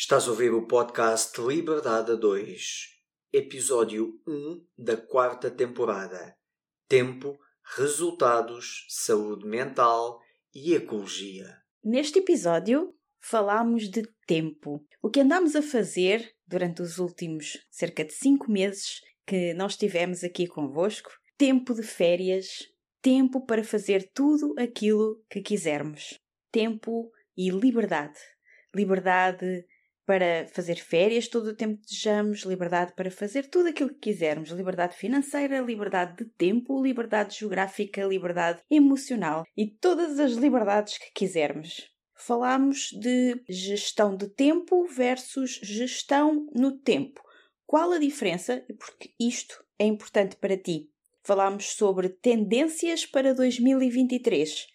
Estás a ouvir o podcast Liberdade 2, episódio 1 da quarta temporada. Tempo, resultados, saúde mental e ecologia. Neste episódio, falamos de tempo. O que andamos a fazer durante os últimos cerca de 5 meses que nós estivemos aqui convosco. Tempo de férias, tempo para fazer tudo aquilo que quisermos. Tempo e liberdade. Liberdade para fazer férias todo o tempo que desejamos, liberdade para fazer tudo aquilo que quisermos, liberdade financeira, liberdade de tempo, liberdade geográfica, liberdade emocional e todas as liberdades que quisermos. Falámos de gestão de tempo versus gestão no tempo. Qual a diferença e porque isto é importante para ti? Falámos sobre tendências para 2023.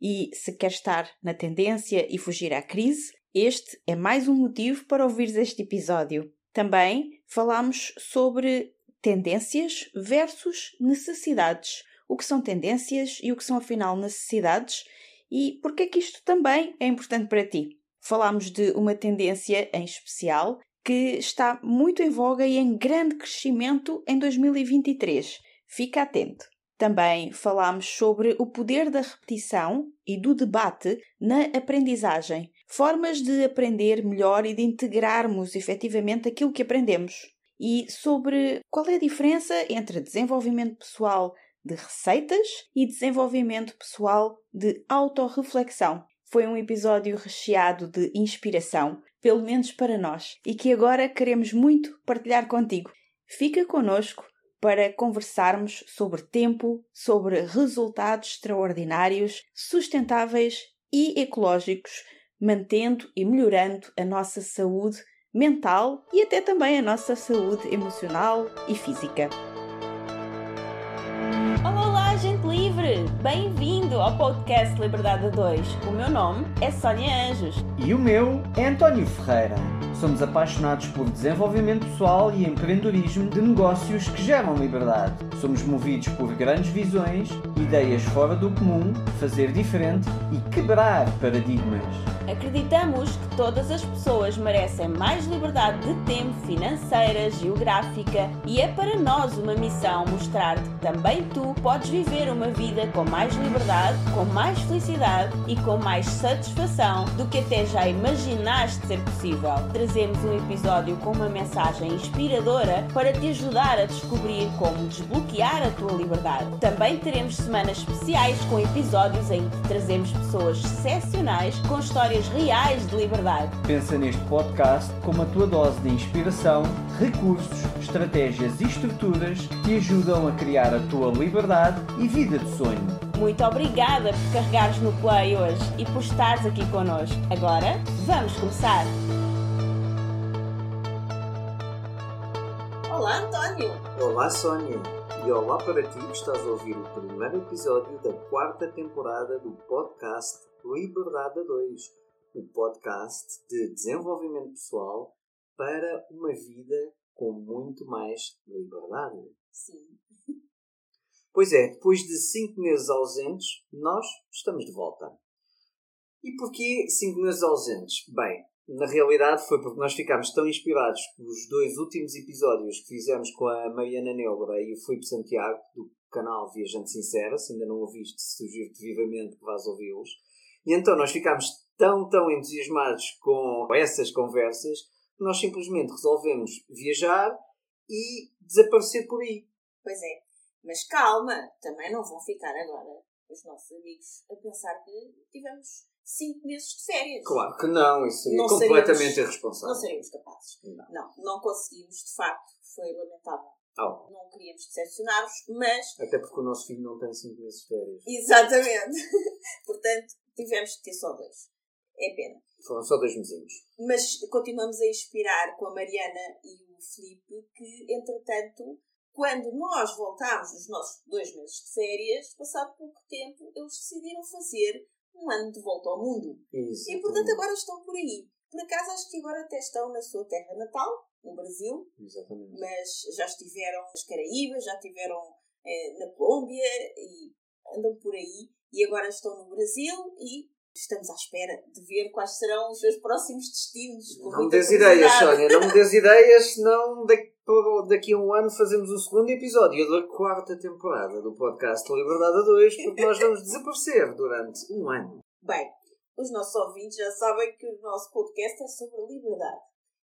E se quer estar na tendência e fugir à crise, este é mais um motivo para ouvires este episódio. Também falámos sobre tendências versus necessidades. O que são tendências e o que são afinal necessidades e porque é que isto também é importante para ti. Falámos de uma tendência em especial que está muito em voga e em grande crescimento em 2023. Fica atento. Também falámos sobre o poder da repetição e do debate na aprendizagem, formas de aprender melhor e de integrarmos efetivamente aquilo que aprendemos, e sobre qual é a diferença entre desenvolvimento pessoal de receitas e desenvolvimento pessoal de autorreflexão. Foi um episódio recheado de inspiração, pelo menos para nós, e que agora queremos muito partilhar contigo. Fica conosco para conversarmos sobre tempo, sobre resultados extraordinários, sustentáveis e ecológicos, mantendo e melhorando a nossa saúde mental e até também a nossa saúde emocional e física. Olá, olá, gente livre! Bem-vindo ao podcast Liberdade 2. O meu nome é Sónia Anjos. E o meu é António Ferreira. Somos apaixonados por desenvolvimento pessoal e empreendedorismo de negócios que geram liberdade. Somos movidos por grandes visões, ideias fora do comum, fazer diferente e quebrar paradigmas. Acreditamos que todas as pessoas merecem mais liberdade de tempo, financeira, geográfica e é para nós uma missão mostrar-te que também tu podes viver uma vida com mais liberdade, com mais felicidade e com mais satisfação do que até já imaginaste ser possível. Trazemos um episódio com uma mensagem inspiradora para te ajudar a descobrir como desbloquear a tua liberdade. Também teremos semanas especiais com episódios em que trazemos pessoas excepcionais com histórias reais de liberdade. Pensa neste podcast como a tua dose de inspiração, recursos, estratégias e estruturas que te ajudam a criar a tua liberdade e vida de sonho. Muito obrigada por carregares no play hoje e por estares aqui connosco. Agora, vamos começar! Olá, António! Olá, Sónia! E olá para ti que estás a ouvir o primeiro episódio da quarta temporada do podcast Liberdade 2 o podcast de desenvolvimento pessoal para uma vida com muito mais liberdade. Sim. Pois é, depois de cinco meses ausentes, nós estamos de volta. E porquê cinco meses ausentes? Bem, na realidade foi porque nós ficámos tão inspirados pelos dois últimos episódios que fizemos com a Mariana Neubra e o Filipe Santiago, do canal Viajante Sincera. Se ainda não ouviste, sugiro-te vivamente que vás ouvi-los. E então nós ficámos tão, tão entusiasmados com essas conversas que nós simplesmente resolvemos viajar e desaparecer por aí. Pois é, mas calma, também não vão ficar agora os nossos amigos a pensar que tivemos cinco meses de férias. Claro que não, isso seria não completamente seríamos, irresponsável. Não seríamos capazes. Não. não, não conseguimos, de facto, foi lamentável. Oh. Não queríamos decepcionar-vos, mas. Até porque o nosso filho não tem cinco meses de férias. Exatamente. Portanto, tivemos que ter só dois. É pena. Foram só dois mesinhos. Mas continuamos a inspirar com a Mariana e o Filipe que, entretanto, quando nós voltámos nos nossos dois meses de férias, passado pouco tempo, eles decidiram fazer um ano de volta ao mundo. Isso. E, portanto, agora estão por aí. Por acaso, acho que agora até estão na sua terra natal, no Brasil. Exatamente. Mas já estiveram nas Caraíbas, já estiveram eh, na Colômbia e andam por aí. E agora estão no Brasil e Estamos à espera de ver quais serão os seus próximos destinos. Não me des ideias, Sónia, não me des ideias, senão daqui a um ano fazemos o segundo episódio da quarta temporada do podcast Liberdade a 2, porque nós vamos desaparecer durante um ano. Bem, os nossos ouvintes já sabem que o nosso podcast é sobre liberdade.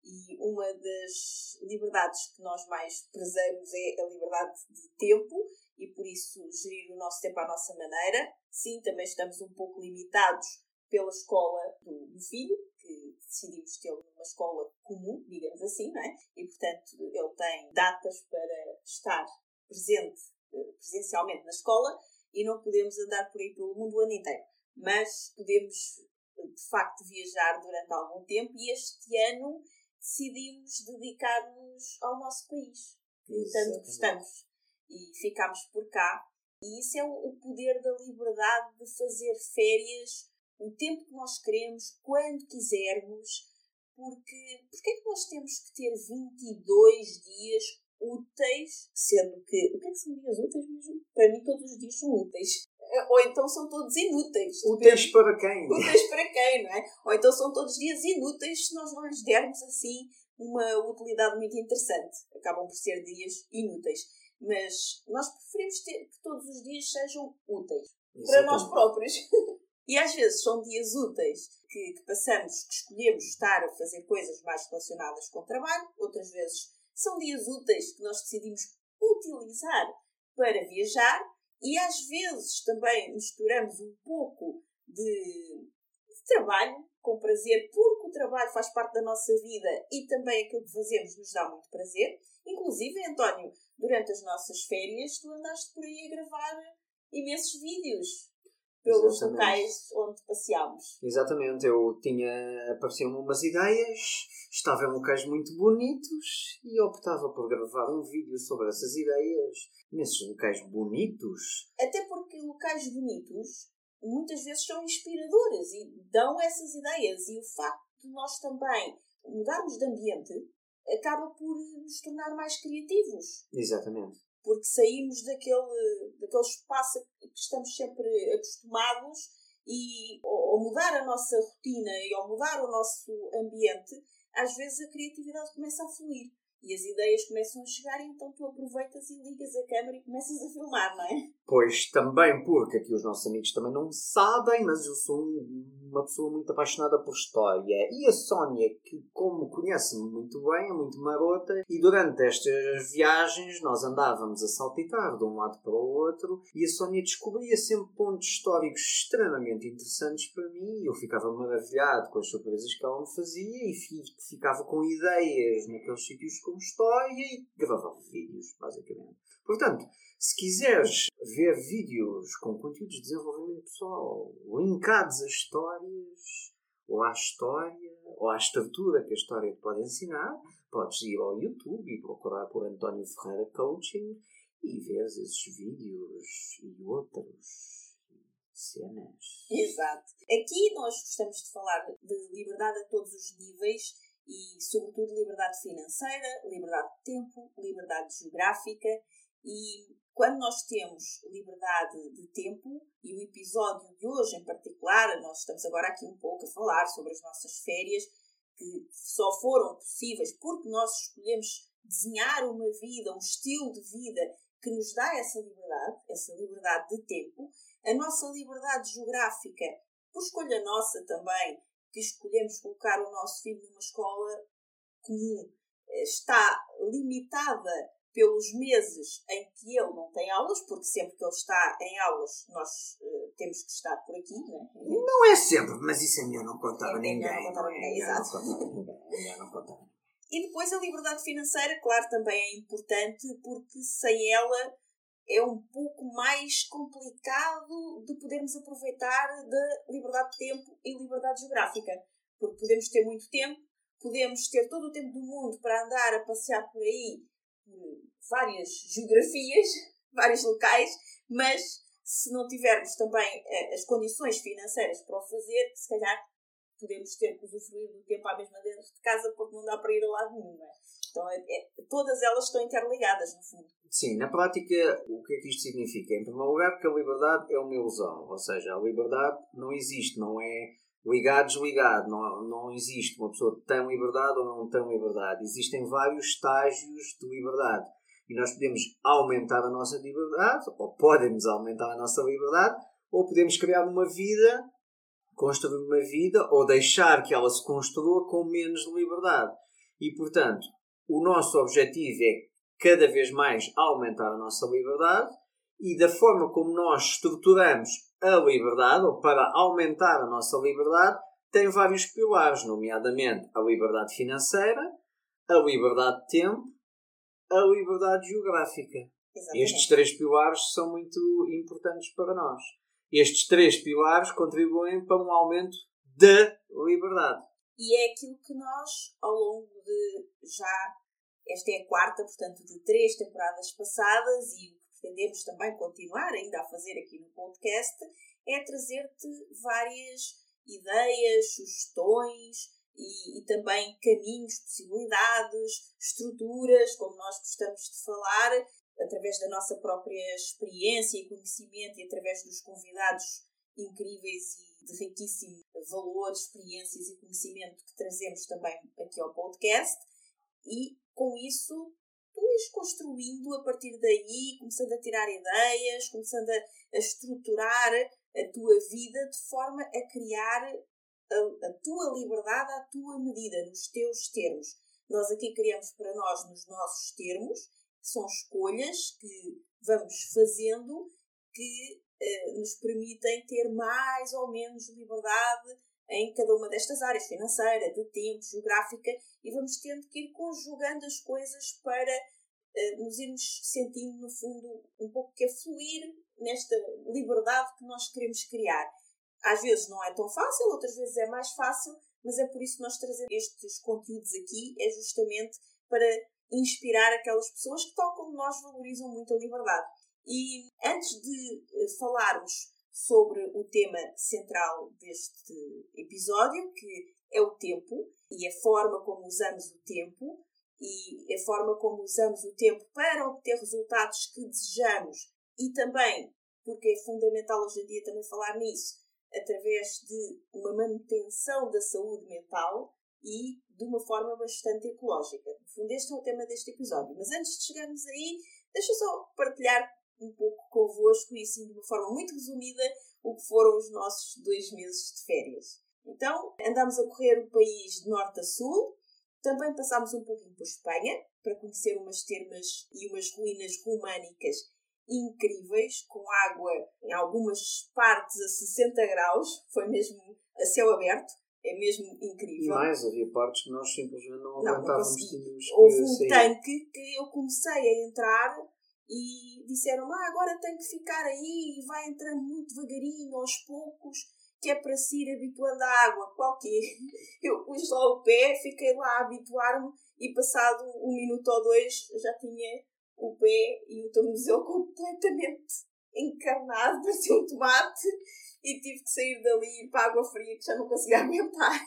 E uma das liberdades que nós mais prezamos é a liberdade de tempo e por isso gerir o nosso tempo à nossa maneira. Sim, também estamos um pouco limitados pela escola do, filho, decidimos tê-lo numa escola comum, digamos assim, não é? E portanto ele tem datas para estar presente eh, presencialmente na escola e não podemos andar por aí pelo mundo o ano inteiro. Mas podemos de facto viajar durante algum tempo e este ano decidimos dedicar-nos ao nosso país, que tanto gostamos. E ficámos por cá. E isso é o poder da liberdade de fazer férias o tempo que nós queremos, quando quisermos, porque porque é que nós temos que ter 22 dias úteis, sendo que o que é que são dias úteis mesmo? Para mim todos os dias são úteis. Ou então são todos inúteis. Úteis para quem? Úteis para quem, não é? Ou então são todos dias inúteis se nós não lhes dermos assim uma utilidade muito interessante. Acabam por ser dias inúteis. Mas nós preferimos ter que todos os dias sejam úteis. Para nós próprios. e às vezes são dias úteis que, que passamos, que escolhemos estar a fazer coisas mais relacionadas com o trabalho. Outras vezes são dias úteis que nós decidimos utilizar para viajar e às vezes também misturamos um pouco de, de trabalho com prazer, porque o trabalho faz parte da nossa vida e também aquilo que fazemos nos dá muito prazer. Inclusive, António, durante as nossas férias, tu andaste por aí a gravar imensos vídeos pelos Exatamente. locais onde passeámos. Exatamente, eu tinha. apareciam umas ideias, estava em locais muito bonitos e optava por gravar um vídeo sobre essas ideias nesses locais bonitos. Até porque locais bonitos muitas vezes são inspiradores e dão essas ideias. E o facto de nós também mudarmos de ambiente acaba por nos tornar mais criativos. Exatamente. Porque saímos daquele, daquele espaço que estamos sempre acostumados e ao mudar a nossa rotina e ao mudar o nosso ambiente, às vezes a criatividade começa a fluir e as ideias começam a chegar, e então tu aproveitas e ligas a câmera e começas a filmar, não é? Pois também, porque aqui os nossos amigos também não sabem, mas eu sou uma pessoa muito apaixonada por história. E a Sónia, que como conhece-me muito bem, é muito marota, e durante estas viagens nós andávamos a saltitar de um lado para o outro, e a Sónia descobria sempre pontos históricos extremamente interessantes para mim, e eu ficava maravilhado com as surpresas que ela me fazia, e ficava com ideias naqueles sítios com história e gravava vídeos, basicamente. Portanto, se quiseres ver vídeos com conteúdos de desenvolvimento pessoal linkados a histórias, ou à história, ou à estrutura que a história te pode ensinar, podes ir ao YouTube e procurar por António Ferreira Coaching e ver esses vídeos e outros cenas. Exato. Aqui nós gostamos de falar de liberdade a todos os níveis e, sobretudo, liberdade financeira, liberdade de tempo, liberdade geográfica e quando nós temos liberdade de tempo, e o episódio de hoje em particular, nós estamos agora aqui um pouco a falar sobre as nossas férias, que só foram possíveis porque nós escolhemos desenhar uma vida, um estilo de vida que nos dá essa liberdade, essa liberdade de tempo, a nossa liberdade geográfica, por escolha nossa também, que escolhemos colocar o nosso filho numa escola comum eh, está limitada pelos meses em que ele não tem aulas, porque sempre que ele está em aulas nós uh, temos que estar por aqui, né? Não é sempre, mas isso é melhor não contar a ninguém. Não contar a ninguém, exato. Não contar E depois a liberdade financeira, claro, também é importante, porque sem ela é um pouco mais complicado de podermos aproveitar da liberdade de tempo e liberdade geográfica. Porque podemos ter muito tempo, podemos ter todo o tempo do mundo para andar a passear por aí, por várias geografias, vários locais, mas se não tivermos também eh, as condições financeiras para o fazer, se calhar podemos ter que usufruir do tempo à mesma dentro de casa porque não dá para ir a lado nenhum. É? Então, é, é, todas elas estão interligadas, no fundo. Sim, na prática, o que é que isto significa? Em primeiro lugar, que a liberdade é uma ilusão. Ou seja, a liberdade não existe, não é ligado, desligado. Não, não existe uma pessoa que tem liberdade ou não tem liberdade. Existem vários estágios de liberdade. E nós podemos aumentar a nossa liberdade, ou podemos aumentar a nossa liberdade, ou podemos criar uma vida, construir uma vida, ou deixar que ela se construa com menos liberdade. E, portanto, o nosso objetivo é cada vez mais aumentar a nossa liberdade e da forma como nós estruturamos a liberdade, ou para aumentar a nossa liberdade, tem vários pilares, nomeadamente a liberdade financeira, a liberdade de tempo, a liberdade geográfica. Exatamente. Estes três pilares são muito importantes para nós. Estes três pilares contribuem para um aumento da liberdade. E é aquilo que nós, ao longo de já, esta é a quarta, portanto, de três temporadas passadas, e o pretendemos também continuar ainda a fazer aqui no podcast, é trazer-te várias ideias, sugestões e, e, também caminhos, possibilidades, estruturas, como nós gostamos de falar, através da nossa própria experiência e conhecimento e através dos convidados incríveis e de riquíssimo valor, experiências e conhecimento que trazemos também aqui ao podcast. E com isso, ires construindo a partir daí, começando a tirar ideias, começando a, a estruturar a tua vida de forma a criar a, a tua liberdade à tua medida, nos teus termos. Nós aqui criamos para nós nos nossos termos, são escolhas que vamos fazendo que eh, nos permitem ter mais ou menos liberdade em cada uma destas áreas, financeira, de tempo, geográfica, e vamos tendo que ir conjugando as coisas para eh, nos irmos sentindo, no fundo, um pouco que a fluir nesta liberdade que nós queremos criar. Às vezes não é tão fácil, outras vezes é mais fácil, mas é por isso que nós trazemos estes conteúdos aqui, é justamente para inspirar aquelas pessoas que, tal como nós, valorizam muito a liberdade. E antes de eh, falarmos sobre o tema central deste episódio, que é o tempo e a forma como usamos o tempo e a forma como usamos o tempo para obter resultados que desejamos e também, porque é fundamental hoje em dia também falar nisso, através de uma manutenção da saúde mental e de uma forma bastante ecológica. No fundo, este é o tema deste episódio. Mas antes de chegarmos aí, deixa só partilhar um pouco convosco e assim de uma forma muito resumida o que foram os nossos dois meses de férias. Então, andámos a correr o país de norte a sul, também passámos um pouquinho por Espanha para conhecer umas termas e umas ruínas românicas incríveis, com água em algumas partes a 60 graus, foi mesmo a céu aberto, é mesmo incrível. E mais, havia partes que nós simplesmente não aguentávamos, tínhamos que Houve um sair. tanque que eu comecei a entrar e disseram ah, agora tem que ficar aí e vai entrando muito devagarinho, aos poucos, que é para se ir habituando à água. Qual que é? Eu pus lá o pé, fiquei lá a habituar-me e passado um minuto ou dois já tinha o pé e o tornozelo completamente encarnado, parecia um tomate e tive que sair dali para a água fria que já não conseguia aguentar.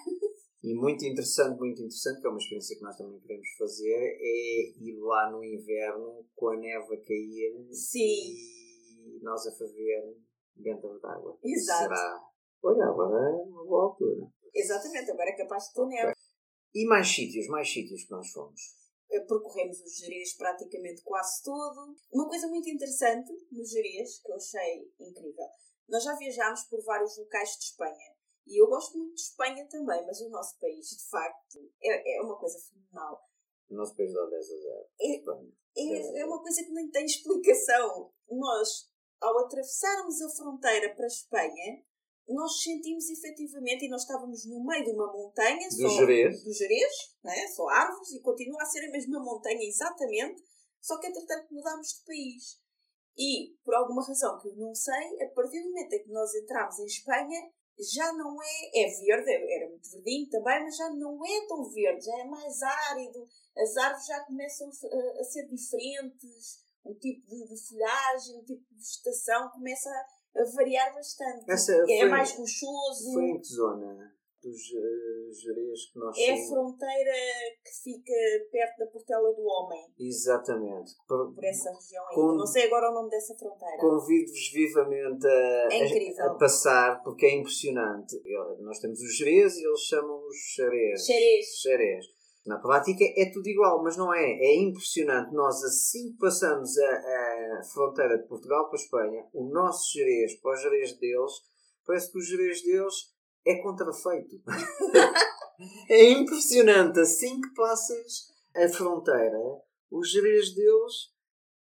E muito interessante, muito interessante, que é uma experiência que nós também queremos fazer, é ir lá no inverno com a neve a cair Sim. e nós a fazer dentro da água. Exato. Será? Olha, agora é uma boa altura. Exatamente, agora é capaz de ter neve. E mais sítios, mais sítios que nós fomos. Eh, percorremos o Jerez praticamente quase todo. Uma coisa muito interessante no Jerez, que eu achei incrível, nós já viajámos por vários locais de Espanha. E eu gosto muito de Espanha também, mas o nosso país, de facto, é, é uma coisa fenomenal. O nosso país dá 10 a 0. É, é, é uma coisa que nem tem explicação. Nós, ao atravessarmos a fronteira para a Espanha, nós sentimos efetivamente, e nós estávamos no meio de uma montanha, Do só, Jerez. do Jerez, né? só árvores, e continua a ser a mesma montanha exatamente, só que entretanto mudámos de país. E, por alguma razão que eu não sei, a partir do momento em que nós entramos em Espanha, já não é, é verde, era muito verdinho também, mas já não é tão verde, já é mais árido, as árvores já começam a, a ser diferentes, o tipo de, de folhagem, o tipo de vegetação começa a, a variar bastante. Essa é foi- mais rochoso. Foi em que zona? Dos uh, que nós É a fronteira que fica perto da Portela do Homem. Exatamente. Por, por essa região aí. Não sei agora o nome dessa fronteira. Convido-vos vivamente a, é a, a, passar, porque é impressionante. Nós temos os Jerez e eles chamam os Xerez. Xerez. Xerez. Na prática é tudo igual, mas não é. É impressionante. Nós, assim que passamos a, a fronteira de Portugal para a Espanha, o nosso Jerez para o Jerez deles, parece que o Jerez deles é contrafeito. é impressionante. Assim que passas a fronteira, o Jerez deles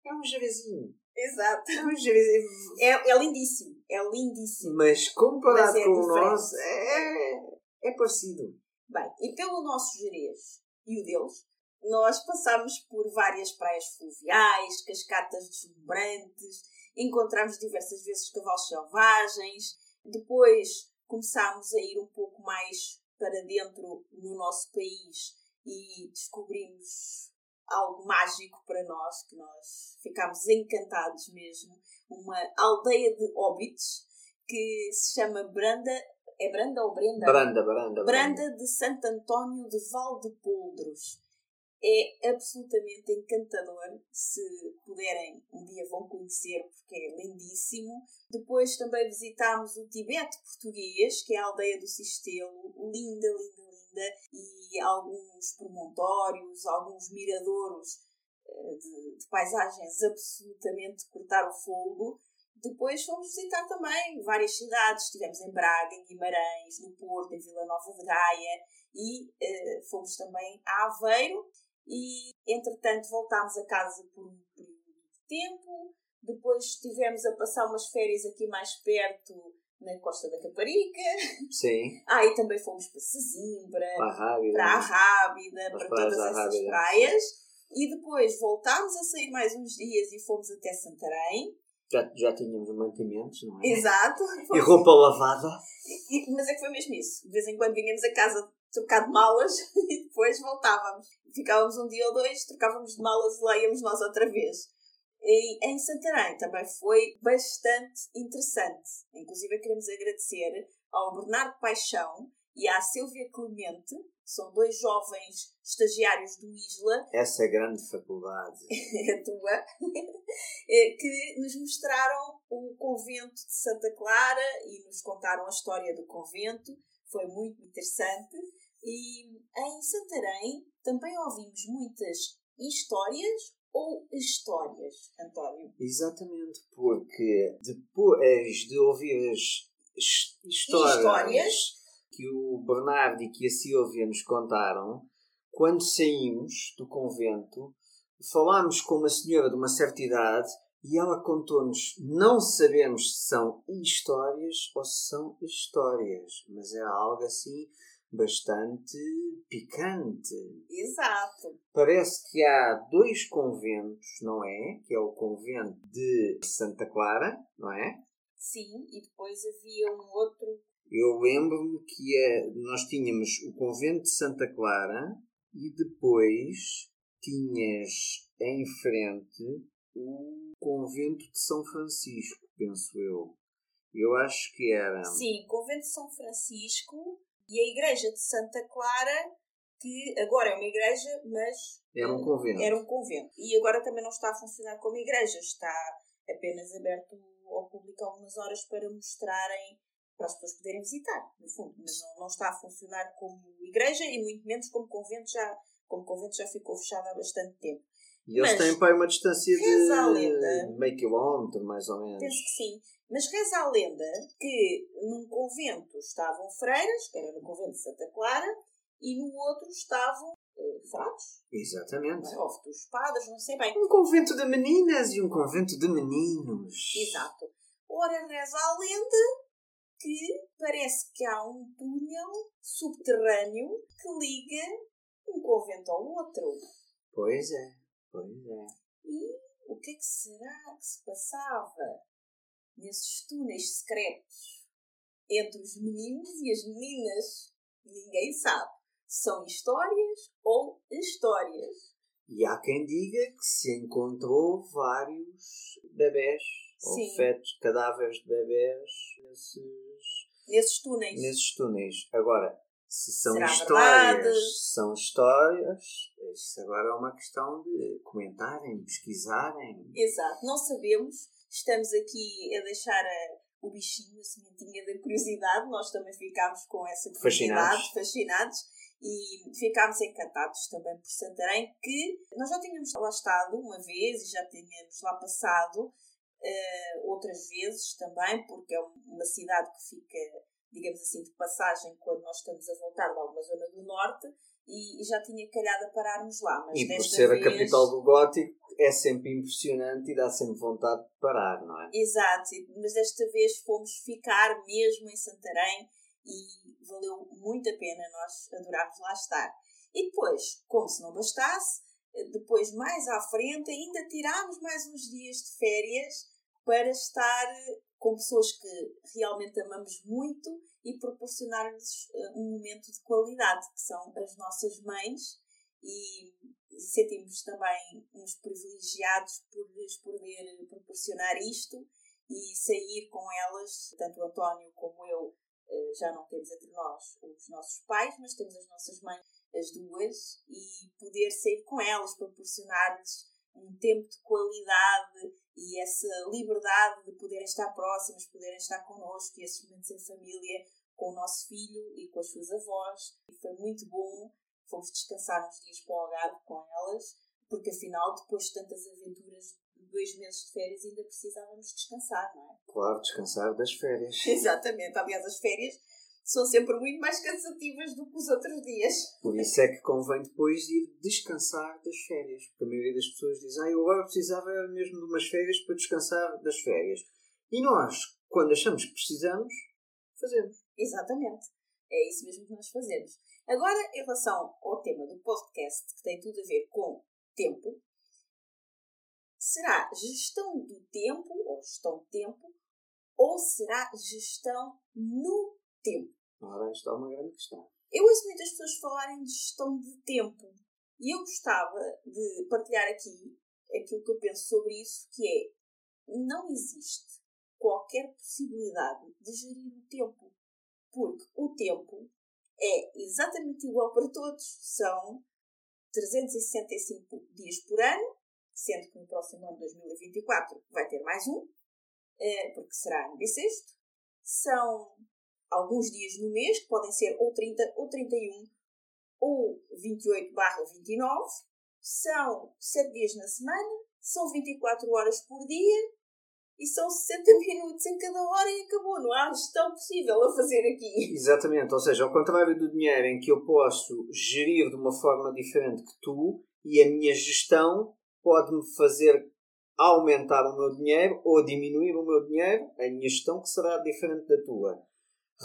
é um Jerezinho. Exato. É, um jerezinho. é, é lindíssimo. É lindíssimo. Mas comparado Mas é com o nosso, é, é parecido. Bem, e pelo nosso Jerez, e o deles, nós passámos por várias praias fluviais, cascatas deslumbrantes, encontramos diversas vezes cavalos selvagens, depois começámos a ir um pouco mais para dentro no nosso país e descobrimos algo mágico para nós, que nós ficámos encantados mesmo. Uma aldeia de hobbits que se chama Branda é Branda ou Brenda? Branda, Branda. Branda de Santo António de Valdepoldros. É absolutamente encantador. Se puderem, um dia vão conhecer, porque é lindíssimo. Depois também visitámos o Tibete português, que é a aldeia do Sistelo. Linda, linda, linda. E alguns promontórios, alguns miradouros eh, de, de paisagens absolutamente cortar o fogo depois fomos visitar também várias cidades. Estivemos em Braga, em Guimarães, no Porto, em Vila Nova de Gaia e uh, fomos também a Aveiro. E, entretanto, voltámos a casa por um período de tempo. Depois estivemos a passar umas férias aqui mais perto, na Costa da Caparica. Sim. Ah, e também fomos para Sesimbra, para a Rábida, para, a Rábida, para todas essas Rábida. praias. E depois voltámos a sair mais uns dias e fomos até Santarém. Já, já tínhamos mantimentos, não é? Exato. E roupa lavada. E, mas é que foi mesmo isso. De vez em quando vinhamos a casa trocar de malas e depois voltávamos. Ficávamos um dia ou dois, trocávamos de malas e lá íamos nós outra vez. E em Santarém também foi bastante interessante. Inclusive queremos agradecer ao Bernardo Paixão e à Silvia Clemente são dois jovens estagiários do ISLA. Essa é grande faculdade. a tua. Eh, que nos mostraram o convento de Santa Clara e nos contaram a história do convento. Foi muito interessante. E em Santarém também ouvimos muitas histórias ou histórias, António? Exatamente, porque depois de ouvir as histórias, histórias que o Bernardo e que a Silvia nos contaram, quando saímos do convento, falámos com uma senhora de uma certa idade e ela contou-nos, não sabemos se são histórias ou se são histórias, mas é algo assim bastante picante. Exato. Parece que há dois conventos, não é? Que é o convento de Santa Clara, não é? Sim, e depois havia um outro eu lembro-me que é, nós tínhamos o convento de Santa Clara e depois tinhas em frente o convento de São Francisco, penso eu. Eu acho que era. Sim, convento de São Francisco e a igreja de Santa Clara, que agora é uma igreja, mas. Era um convento. Era um convento. E agora também não está a funcionar como igreja, está apenas aberto ao público algumas horas para mostrarem para as pessoas poderem visitar, no fundo, mas não, não está a funcionar como igreja e muito menos como convento já, como convento já ficou fechado há bastante tempo. E eles mas, têm para uma distância de meio quilómetro, mais ou menos. Penso que sim. Mas reza a lenda que num convento estavam freiras, que era no convento de Santa Clara, e no outro estavam uh, frades. Exatamente. Ou espadas, não sei bem. Um convento de meninas e um convento de meninos. Exato. Ora, reza a lenda que parece que há um túnel subterrâneo que liga um convento ao outro. Pois é, pois é. E o que é que será que se passava nesses túneis secretos entre os meninos e as meninas? Ninguém sabe. São histórias ou histórias. E há quem diga que se encontrou vários bebés Sim. ou fetos, cadáveres de bebés nesses Nesses túneis. Nesses túneis. Agora, Se são Será histórias, verdade? se são histórias, isso agora é uma questão de comentarem, pesquisarem. Exato, não sabemos. Estamos aqui a deixar a- o bichinho, a sementinha da curiosidade. Nós também ficámos com essa curiosidade, Fascinados. fascinados. E ficámos encantados também por Santarém, que nós já tínhamos lá estado uma vez e já tínhamos lá passado eh, outras vezes também, porque é um- uma cidade que fica, digamos assim, de passagem quando nós estamos a voltar de alguma zona do norte e, e já tinha calhado a pararmos lá. Mas e por ser vez... a capital do gótico, é sempre impressionante e dá sempre vontade de parar, não é? Exato, mas desta vez fomos ficar mesmo em Santarém e valeu muito a pena, nós adorámos lá estar. E depois, como se não bastasse, depois mais à frente ainda tirámos mais uns dias de férias para estar com pessoas que realmente amamos muito e proporcionar-lhes eh, um momento de qualidade, que são as nossas mães, e sentimos também uns privilegiados por lhes poder proporcionar isto e sair com elas, tanto o António como eu, eh, já não temos entre nós os nossos pais, mas temos as nossas mães, as duas, e poder sair com elas, proporcionar-lhes um tempo de qualidade e essa liberdade de poderem estar próximas, poderem estar connosco e esses momentos em família com o nosso filho e com as suas avós. E foi muito bom. Fomos descansar uns dias para o Algarve com elas, porque afinal, depois de tantas aventuras dois meses de férias, ainda precisávamos descansar, não é? Claro, descansar das férias. Exatamente. Aliás, as férias são sempre muito mais cansativas do que os outros dias. Por isso é que convém depois ir descansar das férias. Porque a maioria das pessoas diz, ah, eu agora precisava mesmo de umas férias para descansar das férias. E nós, quando achamos que precisamos, fazemos. Exatamente. É isso mesmo que nós fazemos. Agora, em relação ao tema do podcast, que tem tudo a ver com tempo, será gestão do tempo, ou gestão de tempo, ou será gestão no tempo? Ora, isto é uma grande questão. Eu ouço muitas pessoas falarem de gestão de tempo e eu gostava de partilhar aqui aquilo que eu penso sobre isso, que é não existe qualquer possibilidade de gerir o tempo, porque o tempo é exatamente igual para todos, são 365 dias por ano, sendo que no próximo ano 2024 vai ter mais um, eh, porque será ano bissexto. São alguns dias no mês, que podem ser ou 30 ou 31 ou 28 barra 29. São 7 dias na semana, são 24 horas por dia e são 60 minutos em cada hora e acabou. Não há gestão possível a fazer aqui. Exatamente, ou seja, ao contrário do dinheiro em que eu posso gerir de uma forma diferente que tu e a minha gestão pode-me fazer aumentar o meu dinheiro ou diminuir o meu dinheiro, a minha gestão que será diferente da tua.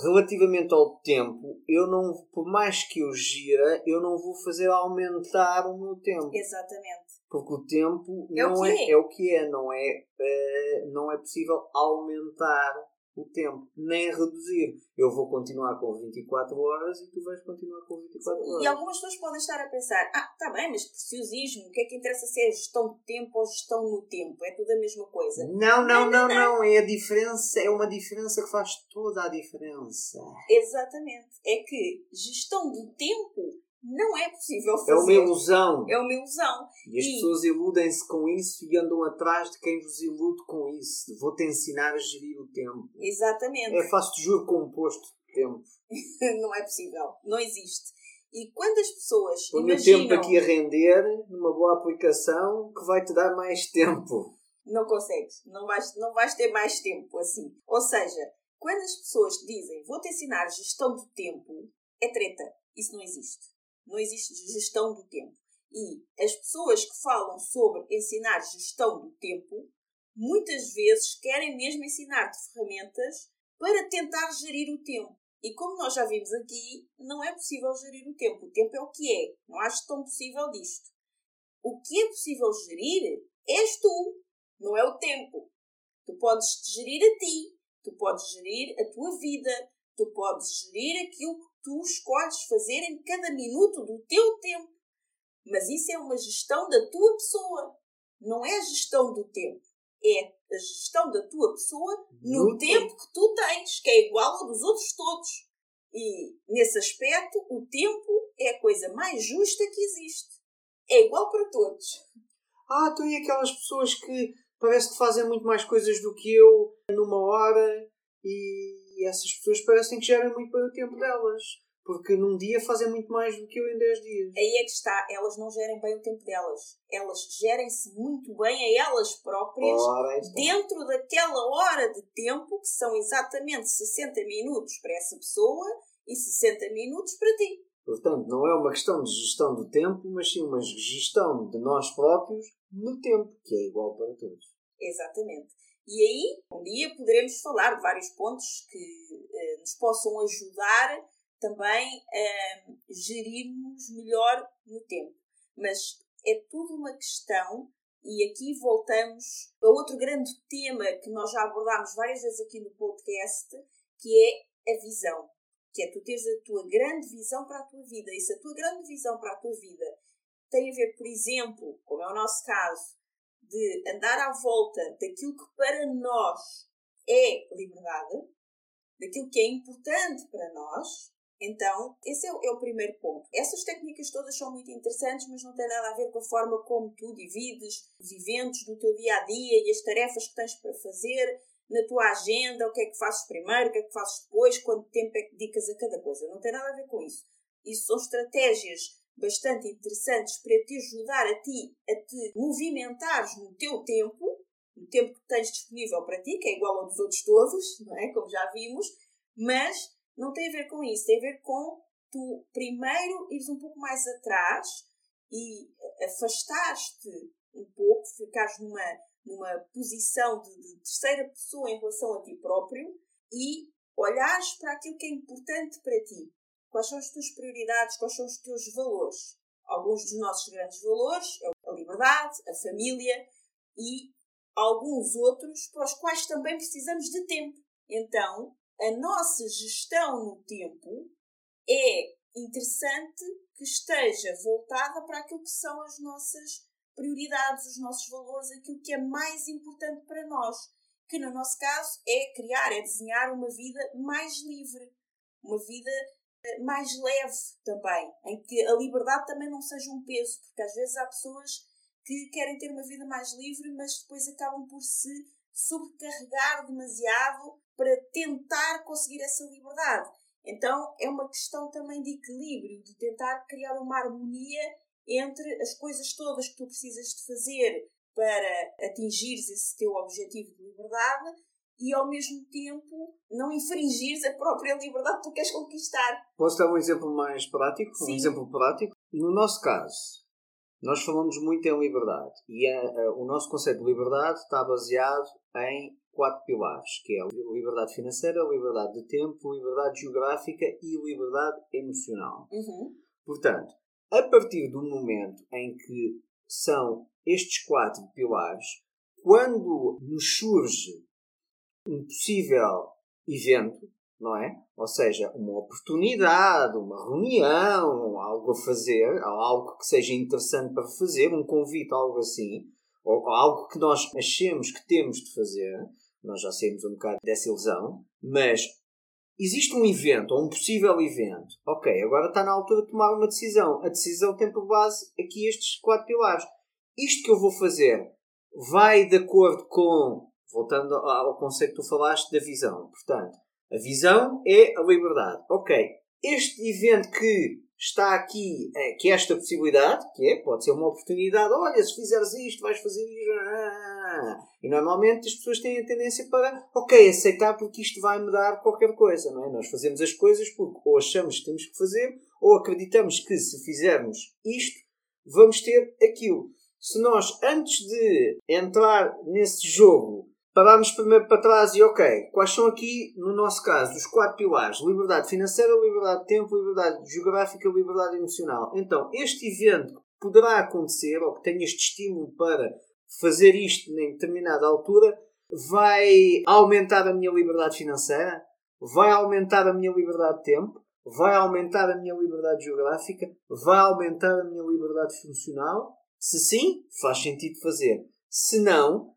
Relativamente ao tempo, eu não, por mais que eu gira, eu não vou fazer aumentar o meu tempo. Exatamente. Porque o tempo É o não que é, é. é o que é, não é, eh, não é possível aumentar o tempo, nem reduzir. Eu vou continuar com 24 horas e tu vais continuar com 24 E horas. algumas pessoas podem estar a pensar: ah, está bem, mas preciosismo, o que é que interessa se é gestão de tempo ou gestão no tempo? É tudo a mesma coisa. Não, não, não, não, é a diferença, é uma diferença que faz toda a diferença. Exatamente. É que gestão do tempo não é possível fazer. É uma ilusão. É uma ilusão. E as E- pessoas iludem-se com isso e andam atrás de quem vos ilude com isso. Vou-te ensinar a gerir o tempo. Exatamente. É fácil de juro composto de tempo. não é possível. Não existe. E quando as pessoas Põe o imaginam... tempo aqui a render numa boa aplicação que vai te dar mais tempo. Não consegues. Não vais, não vais ter mais tempo assim. Ou seja, quando as pessoas dizem vou-te ensinar gestão do tempo, é treta. Isso não existe. Não existe gestão do tempo. E as pessoas que falam sobre ensinar gestão do tempo, muitas vezes querem mesmo ensinar-te ferramentas para tentar gerir o tempo. E como nós já vimos aqui, não é possível gerir o tempo. O tempo é o que é. Não há gestão possível disto. O que é possível gerir és tu, não é o tempo. Tu podes gerir a ti, tu podes gerir a tua vida, tu podes gerir aquilo que tu escolhes fazer em cada minuto do teu tempo. Mas isso é uma gestão da tua pessoa, não é a gestão do tempo. É a gestão da tua pessoa no, No tempo que tu tens, que é igual ao dos outros todos. E, nesse aspecto, o tempo é a coisa mais justa que existe. É igual para todos. Ah, então e aquelas pessoas que parece que fazem muito mais coisas do que eu numa hora e essas pessoas parecem que gerem muito bem o tempo delas. Porque num dia fazem muito mais do que eu em 10 dias. Aí é que está, elas não gerem bem o tempo delas. Elas gerem-se muito bem a elas próprias Ora, dentro daquela hora de tempo que são exatamente 60 minutos para essa pessoa e 60 minutos para ti. Portanto, não é uma questão de gestão do tempo, mas sim uma gestão de nós próprios no tempo, que é igual para todos. Exatamente. E aí, um dia poderemos falar de vários pontos que eh, nos possam ajudar também a gerirmos melhor no tempo. Mas é tudo uma questão, e aqui voltamos a outro grande tema que nós já abordámos várias vezes aqui no podcast, que é a visão. Que é tu teres a tua grande visão para a tua vida. E se a tua grande visão para a tua vida tem a ver, por exemplo, como é o nosso caso, de andar à volta daquilo que para nós é liberdade, daquilo que é importante para nós, então, esse é o, é o, primeiro ponto. Essas técnicas todas são muito interessantes, mas não têm nada a ver com a forma como tu divides os eventos do teu dia a dia e as tarefas que tens para fazer na tua agenda, o que é que fazes primeiro, o que é que fazes depois, quanto tempo é que dedicas a cada coisa. Não tem nada a ver com isso. Isso são estratégias bastante interessantes para te ajudar a ti a te movimentares no teu tempo, no tempo que tens disponível para ti, que é igual ao dos outros todos, não é? Como já vimos, mas não tem a ver com isso, tem a ver com tu primeiro ires um pouco mais atrás e afastares-te um pouco, ficares numa, numa posição de, de, terceira pessoa em relação a ti próprio e olhares para aquilo que é importante para ti. Quais são as tuas prioridades, quais são os teus valores? Alguns dos nossos grandes valores é a liberdade, a família e alguns outros para os quais também precisamos de tempo. Então, a nossa gestão no tempo é interessante que esteja voltada para aquilo que são as nossas prioridades, os nossos valores, aquilo que é mais importante para nós. Que no nosso caso é criar, é desenhar uma vida mais livre, uma vida mais leve também, em que a liberdade também não seja um peso, porque às vezes há pessoas que querem ter uma vida mais livre, mas depois acabam por se sobrecarregar demasiado para tentar conseguir essa liberdade. Então é uma questão também de equilíbrio, de tentar criar uma harmonia entre as coisas todas que tu precisas de fazer para atingires esse teu objetivo de liberdade e ao mesmo tempo não infringires a própria liberdade que tu queres conquistar. Posso dar um exemplo mais prático? Sim. Um exemplo prático? No nosso caso, nós falamos muito em liberdade e a, a, o nosso conceito de liberdade está baseado em quatro pilares, que é a liberdade financeira, a liberdade de tempo, a liberdade geográfica e a liberdade emocional. Uhum. Portanto, a partir do momento em que são estes quatro pilares, quando nos surge um possível evento, não é? Ou seja, uma oportunidade, uma reunião, algo a fazer, algo que seja interessante para fazer, um convite, algo assim, ou algo que nós achemos que temos de fazer, nós já saímos um bocado dessa ilusão, mas existe um evento, ou um possível evento, ok, agora está na altura de tomar uma decisão. A decisão tem por base aqui estes quatro pilares. Isto que eu vou fazer vai de acordo com, voltando ao conceito que tu falaste da visão. Portanto, a visão é a liberdade. Ok, este evento que está aqui, é, que é esta possibilidade, que é, pode ser uma oportunidade, olha, se fizeres isto, vais fazer isto. E normalmente as pessoas têm a tendência para, ok, aceitar porque isto vai me dar qualquer coisa, não é? Nós fazemos as coisas porque ou achamos que temos que fazer, ou acreditamos que se fizermos isto, vamos ter aquilo. Se nós, antes de entrar nesse jogo, pararmos primeiro para trás e, ok, quais são aqui, no nosso caso, os quatro pilares? Liberdade financeira, liberdade de tempo, liberdade geográfica, liberdade emocional. Então, este evento poderá acontecer, ou que tenha este estímulo para fazer isto em determinada altura, vai aumentar a minha liberdade financeira, vai aumentar a minha liberdade de tempo, vai aumentar a minha liberdade geográfica, vai aumentar a minha liberdade funcional. Se sim, faz sentido fazer. Se não,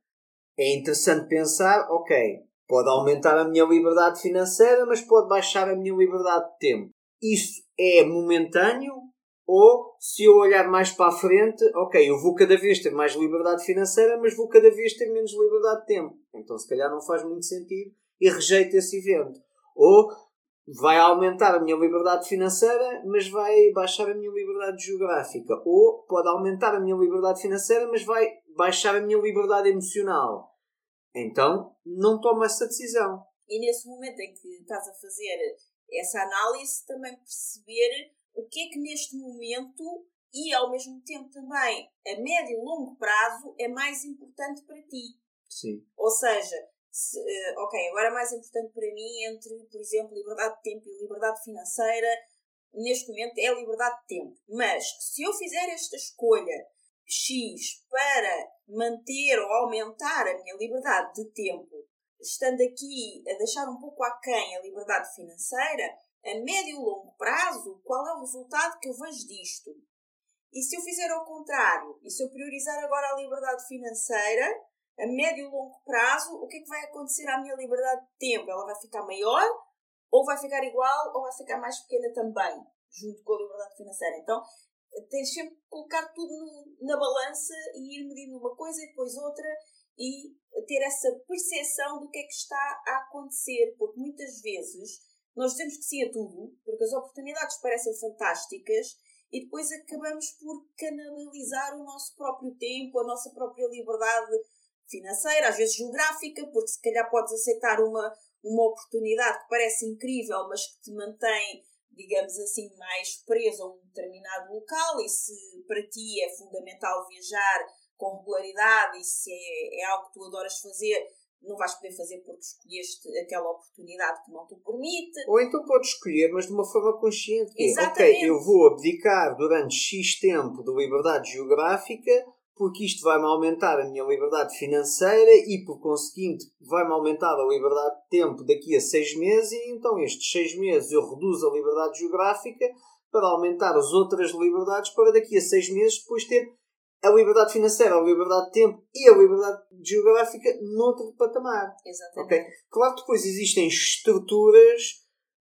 é interessante pensar, ok, Pode aumentar a minha liberdade financeira, mas pode baixar a minha liberdade de tempo. Isso é momentâneo ou se eu olhar mais para a frente, ok, eu vou cada vez ter mais liberdade financeira, mas vou cada vez ter menos liberdade de tempo. Então se calhar não faz muito sentido e rejeito esse evento. Ou vai aumentar a minha liberdade financeira, mas vai baixar a minha liberdade geográfica. Ou pode aumentar a minha liberdade financeira, mas vai baixar a minha liberdade emocional. Então, não toma essa decisão. E nesse momento em que estás a fazer essa análise, também perceber o que é que neste momento e ao mesmo tempo também a médio e longo prazo é mais importante para ti. Sim. Ou seja, se, eh, ok, agora é mais importante para mim entre, por exemplo, liberdade de tempo e liberdade financeira, neste momento é a liberdade de tempo. Mas se eu fizer esta escolha X para manter ou aumentar a minha liberdade de tempo, estando aqui a deixar um pouco aquém a liberdade financeira, a médio e longo prazo, qual é o resultado que eu vejo disto? E se eu fizer ao contrário, e se eu priorizar agora a liberdade financeira, a médio e longo prazo, o que é que vai acontecer à minha liberdade de tempo? Ela vai ficar maior, ou vai ficar igual, ou vai ficar mais pequena também, junto com a liberdade financeira. Então, tens sempre que colocar tudo no, na balança e ir medindo uma coisa e depois outra e ter essa percepção do que é que está a acontecer, porque muitas vezes nós dizemos que sim a tudo, porque as oportunidades parecem fantásticas e depois acabamos por canalizar o nosso próprio tempo, a nossa própria liberdade financeira, às vezes geográfica, porque se calhar podes aceitar uma, uma oportunidade que parece incrível, mas que te mantém, digamos assim, mais preso a um determinado local, e se para ti é fundamental viajar com regularidade e se é, é algo que tu adoras fazer, não vais poder fazer porque escolheste aquela oportunidade que não te permite. Ou então podes escolher, mas de uma forma consciente. Que é, ok, eu vou abdicar durante X tempo de liberdade geográfica porque isto vai-me aumentar a minha liberdade financeira e, por conseguinte, vai-me aumentar a liberdade de tempo daqui a seis meses e então estes seis meses eu reduzo a liberdade geográfica para aumentar as outras liberdades para daqui a seis meses depois ter a liberdade financeira, a liberdade de tempo e a liberdade geográfica noutro patamar. Exatamente. Okay? Claro que depois existem estruturas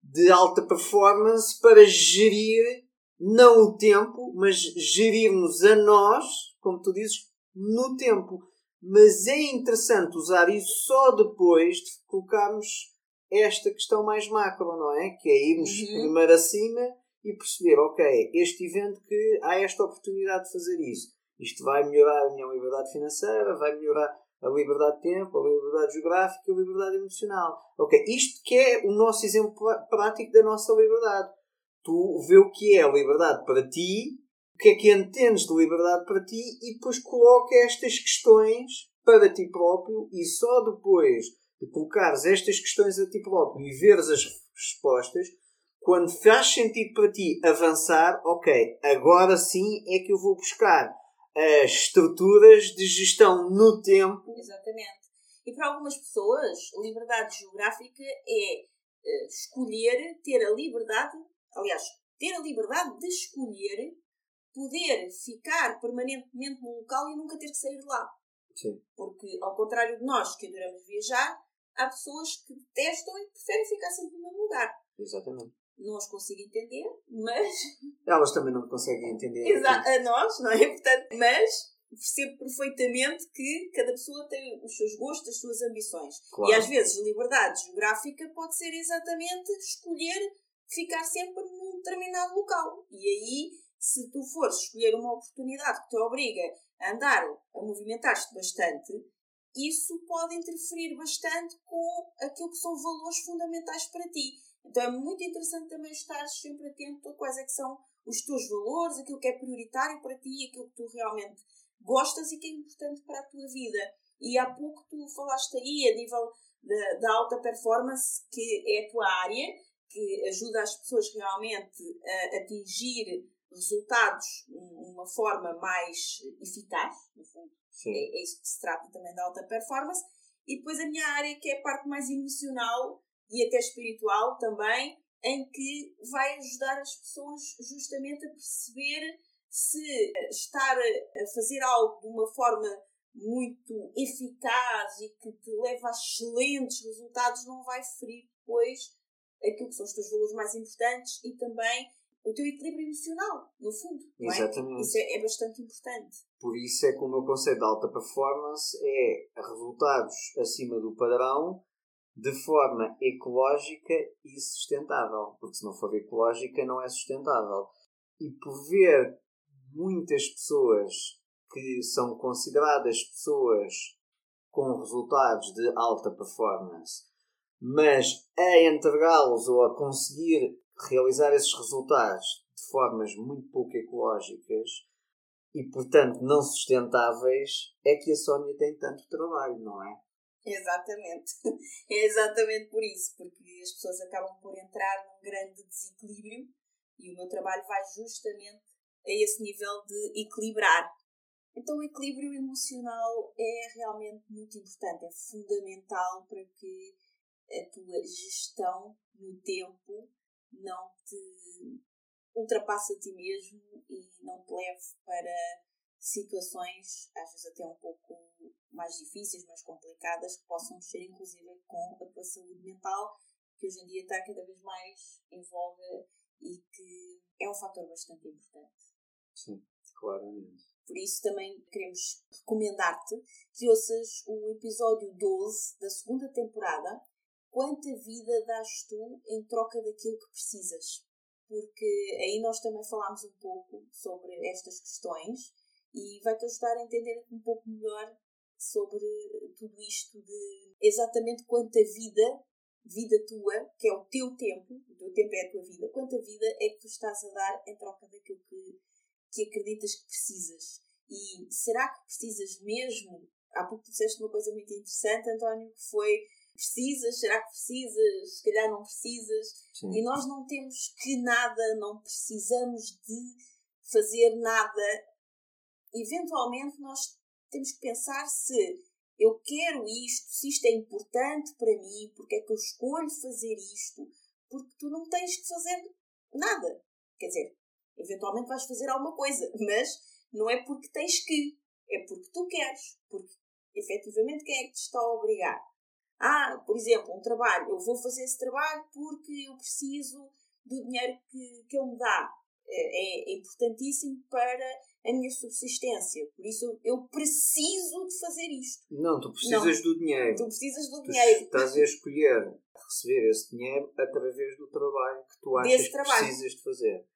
de alta performance para gerir não o tempo, mas gerir-nos a nós, como tu dizes, no tempo. Mas é interessante usar isso só depois de colocarmos esta questão mais macro, não é? Que é irmos uhum. primeiro acima e perceber, ok, este evento que há esta oportunidade de fazer isso. Isto vai melhorar a minha liberdade financeira, vai melhorar a liberdade de tempo, a liberdade geográfica a liberdade emocional. Ok, isto que é o nosso exemplo prático da nossa liberdade. Tu vê o que é a liberdade para ti, o que é que entendes de liberdade para ti e depois coloca estas questões para ti próprio e só depois de colocares estas questões a ti próprio e veres as respostas, quando faz sentido para ti avançar, ok, agora sim é que eu vou buscar as estruturas de gestão no tempo. Exatamente. E para algumas pessoas, liberdade geográfica é uh, escolher, ter a liberdade, aliás, ter a liberdade de escolher poder ficar permanentemente no local e nunca ter que sair de lá. Sim. Porque, ao contrário de nós que adoramos viajar, há pessoas que detestam e preferem ficar sempre no mesmo lugar. Exatamente não as consigo entender, mas. Elas também não conseguem entender. Exato, a nós, não é? Portanto, mas percebo perfeitamente que cada pessoa tem os seus gostos, as suas ambições. Claro. E às vezes liberdade geográfica pode ser exatamente escolher ficar sempre num determinado local. E aí, se tu fores escolher uma oportunidade que te obriga a andar, a movimentar-te bastante, isso pode interferir bastante com aquilo que são valores fundamentais para ti. Então é muito interessante também estar sempre atento a quais é que são os teus valores, aquilo que é prioritário para ti, aquilo que tu realmente gostas e que é importante para a tua vida. E há pouco tu falaste aí a nível da, alta performance, que é a tua área, que ajuda as pessoas realmente a atingir resultados uma forma mais eficaz, no fundo. É, é isso que se trata também da alta performance. E depois a minha área, que é a parte mais emocional, e até espiritual também, em que vai ajudar as pessoas justamente a perceber se estar a fazer algo de uma forma muito eficaz e que te leva a excelentes resultados, não vai ferir depois aquilo que são os teus valores mais importantes e também o teu equilíbrio emocional, no fundo. É? Exatamente. Isso é, é bastante importante. Por isso é que o meu conceito de alta performance é resultados acima do padrão de forma ecológica e sustentável. Porque se não for ecológica, não é sustentável. E por ver muitas pessoas que são consideradas pessoas com resultados de alta performance, mas a entregá-los ou a conseguir realizar esses resultados de formas muito pouco ecológicas e, portanto, não sustentáveis, é que a Sónia tem tanto trabalho, não é? Exatamente. É exatamente por isso, porque as pessoas acabam por entrar num grande desequilíbrio e o meu trabalho vai justamente a esse nível de equilibrar. Então, o equilíbrio emocional é realmente muito importante, é fundamental para que a tua gestão no tempo não te ultrapasse a ti mesmo e não te leve para situações, às vezes até um pouco mais difíceis, mais complicadas, que possam mexer inclusive com a tua saúde mental, que hoje em dia está cada vez mais em voga e que é um fator bastante importante. Sim, claramente. Por isso também queremos recomendar-te que ouças o episódio 12 da segunda temporada, Quanta vida dás tu em troca daquilo que precisas? Porque aí nós também falámos um pouco sobre estas questões e vai-te ajudar a entender um pouco melhor sobre tudo isto de exatamente quanta vida, vida tua, que é o teu tempo, o teu tempo é a tua vida, quanta vida é que tu estás a dar em troca daquilo que, que acreditas que precisas. E será que precisas mesmo? Há pouco tu disseste uma coisa muito interessante, António, que foi precisas, será que precisas, se calhar não precisas. Sim. E nós não temos que nada, não precisamos de fazer nada. Eventualmente nós temos que pensar se eu quero isto, se isto é importante para mim, porque é que eu escolho fazer isto, porque tu não tens que fazer nada. Quer dizer, eventualmente vais fazer alguma coisa, mas não é porque tens que, é porque tu queres, porque efetivamente quem é que te está a obrigar? Ah, por exemplo, um trabalho. Eu vou fazer esse trabalho porque eu preciso do dinheiro que, que ele me dá. É, é importantíssimo para a minha subsistência. Por isso eu preciso de fazer isto. Não, tu precisas Não, do dinheiro. Tu precisas do tu dinheiro. Estás a escolher receber esse dinheiro através do trabalho que tu achas que precisas de fazer.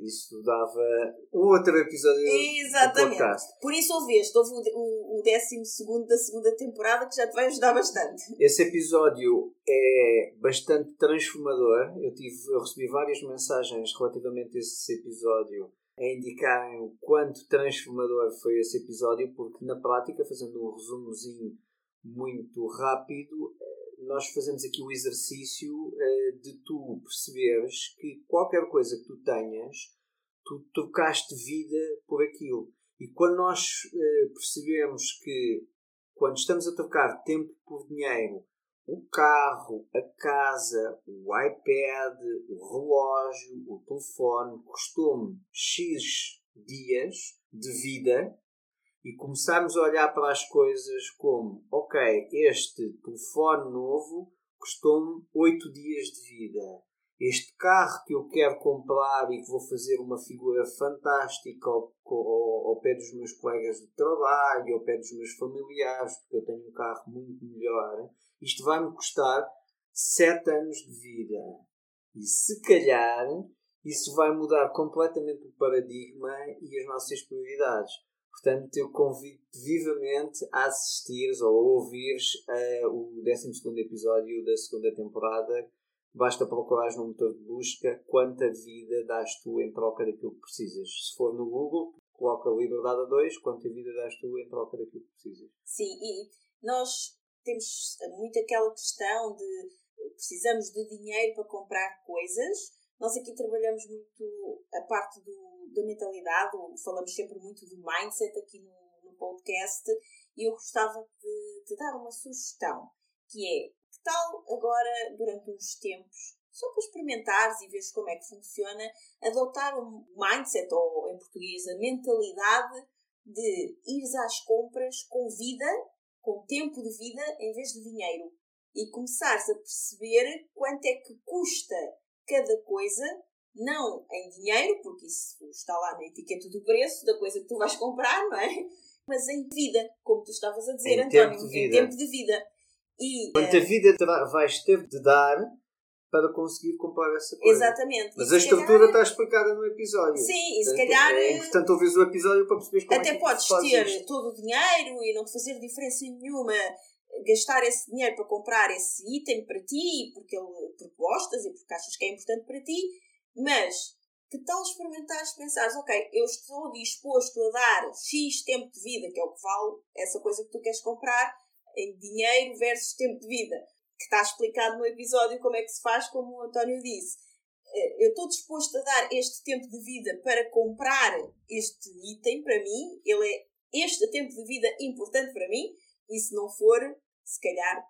Isso dava outro episódio Exatamente. do podcast. Por isso ouveste, houve o, o, décimo segundo da segunda temporada que já te vai ajudar bastante. Esse episódio é bastante transformador. Eu, tive, eu recebi várias mensagens relativamente a esse episódio a indicarem o quanto transformador foi esse episódio, porque na prática, fazendo um resumozinho muito rápido, nós fazemos aqui o exercício uh, de tu perceberes que qualquer coisa que tu tenhas, tu trocaste vida por aquilo. E quando nós uh, percebemos que, quando estamos a trocar tempo por dinheiro, o carro, a casa, o iPad, o relógio, o telefone custou-me X dias de vida, e começarmos a olhar para as coisas como: ok, este telefone novo custou-me 8 dias de vida. Este carro que eu quero comprar e que vou fazer uma figura fantástica ao, ao, ao pé dos meus colegas de trabalho, ao pé dos meus familiares, porque eu tenho um carro muito melhor, isto vai-me custar 7 anos de vida. E se calhar isso vai mudar completamente o paradigma e as nossas prioridades. Portanto, eu convido-te vivamente a assistires ou a ouvires uh, o 12 episódio da segunda temporada. Basta procurares no motor de busca quanta vida dás tu em troca daquilo que precisas. Se for no Google, coloca Liberdade a 2, quanta vida dás tu em troca daquilo que precisas. Sim, e nós temos muito aquela questão de precisamos de dinheiro para comprar coisas. Nós aqui trabalhamos muito a parte do da mentalidade, falamos sempre muito do mindset aqui no, no podcast, e eu gostava de, de dar uma sugestão, que é, que tal agora, durante uns tempos, só para experimentares e veres como é que funciona, adotar um mindset, ou em português, a mentalidade de ires às compras com vida, com tempo de vida, em vez de dinheiro. E começares a perceber quanto é que custa cada coisa, não em dinheiro, porque isso está lá na etiqueta do preço da coisa que tu vais comprar, não é? Mas em vida, como tu estavas a dizer, Em António, tempo em tempo de vida. E, Quanta eh, vida vais ter de dar para conseguir comprar essa coisa. exatamente. Mas a estrutura calhar- está explicada no episódio. Sim, e se Portanto, calhar. É importante ouvires o episódio para perceberes como é Até que podes ter isto. todo o dinheiro e não te fazer diferença nenhuma gastar esse dinheiro para comprar esse item para ti, porque, ele, porque gostas e porque achas que é importante para ti, mas que tal experimentares pensares, ok, eu estou disposto a dar X tempo de vida, que é o que vale essa coisa que tu queres comprar, em dinheiro versus tempo de vida, que está explicado no episódio como é que se faz, como o António disse. Eh, Eu estou disposto a dar este tempo de vida para comprar este item para mim, ele é este tempo de vida importante para mim, e se não for, se calhar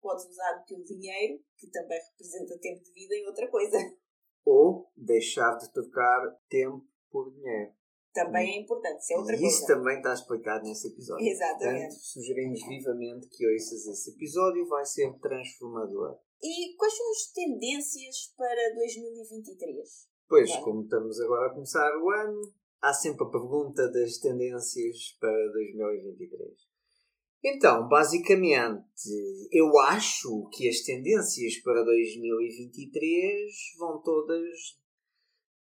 podes usar o teu dinheiro, que também representa tempo de vida, em outra coisa. Ou deixar de trocar tempo por dinheiro. Também é importante, isso é outra e isso coisa. também está explicado nesse episódio. Exatamente. Portanto, sugerimos vivamente que ouças esse episódio, vai ser transformador. E quais são as tendências para 2023? Pois, Claro. como estamos agora a começar o ano, há sempre a pergunta das tendências para 2023. Então, basicamente, eu acho que as tendências para 2023 vão todas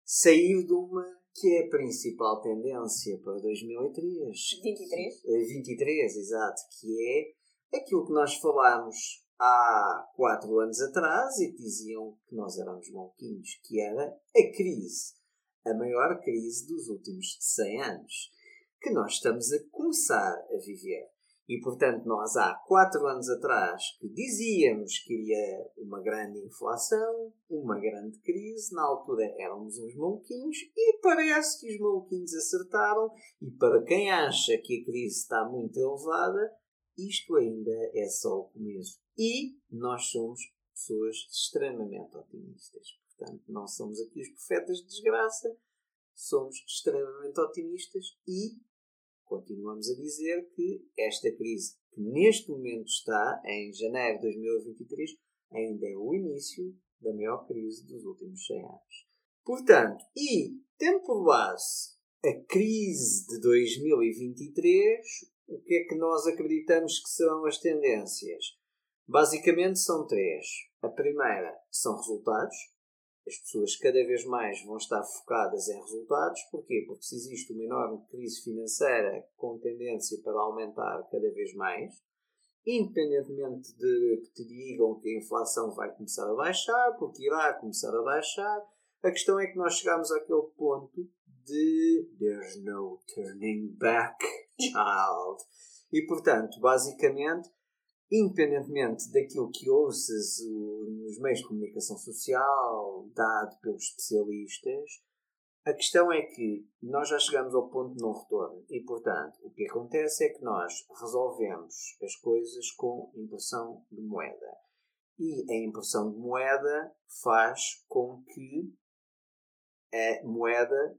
sair de uma que é a principal tendência para 2003. 23? Eh, 23, exato, que é aquilo que nós falámos há quatro anos atrás e diziam que nós éramos maluquinhos, que era a crise, a maior crise dos últimos 100 anos, que nós estamos a começar a viver. E, portanto, nós há quatro anos atrás que dizíamos que iria uma grande inflação, uma grande crise, na altura éramos uns maluquinhos e parece que os maluquinhos acertaram e para quem acha que a crise está muito elevada, isto ainda é só o começo. E nós somos pessoas extremamente otimistas. Portanto, não somos aqui os profetas de desgraça, somos extremamente otimistas e continuamos a dizer que esta crise que neste momento está, em janeiro de 2023, ainda é o início da maior crise dos últimos 100 anos. Portanto, e tendo por base a crise de 2023, o que é que nós acreditamos que serão as tendências? Basicamente são três. A primeira são resultados. As pessoas cada vez mais vão estar focadas em resultados. Porquê? Porque se existe uma enorme crise financeira com tendência para aumentar cada vez mais, independentemente de que te digam que a inflação vai começar a baixar, porque irá começar a baixar, a questão é que nós chegamos àquele ponto de there's no turning back, child. E portanto, basicamente, independentemente daquilo que ouças nos meios de comunicação social, dado pelos especialistas, a questão é que nós já chegamos ao ponto de não retorno e, portanto, o que acontece é que nós resolvemos as coisas com impressão de moeda. E a impressão de moeda faz com que a moeda,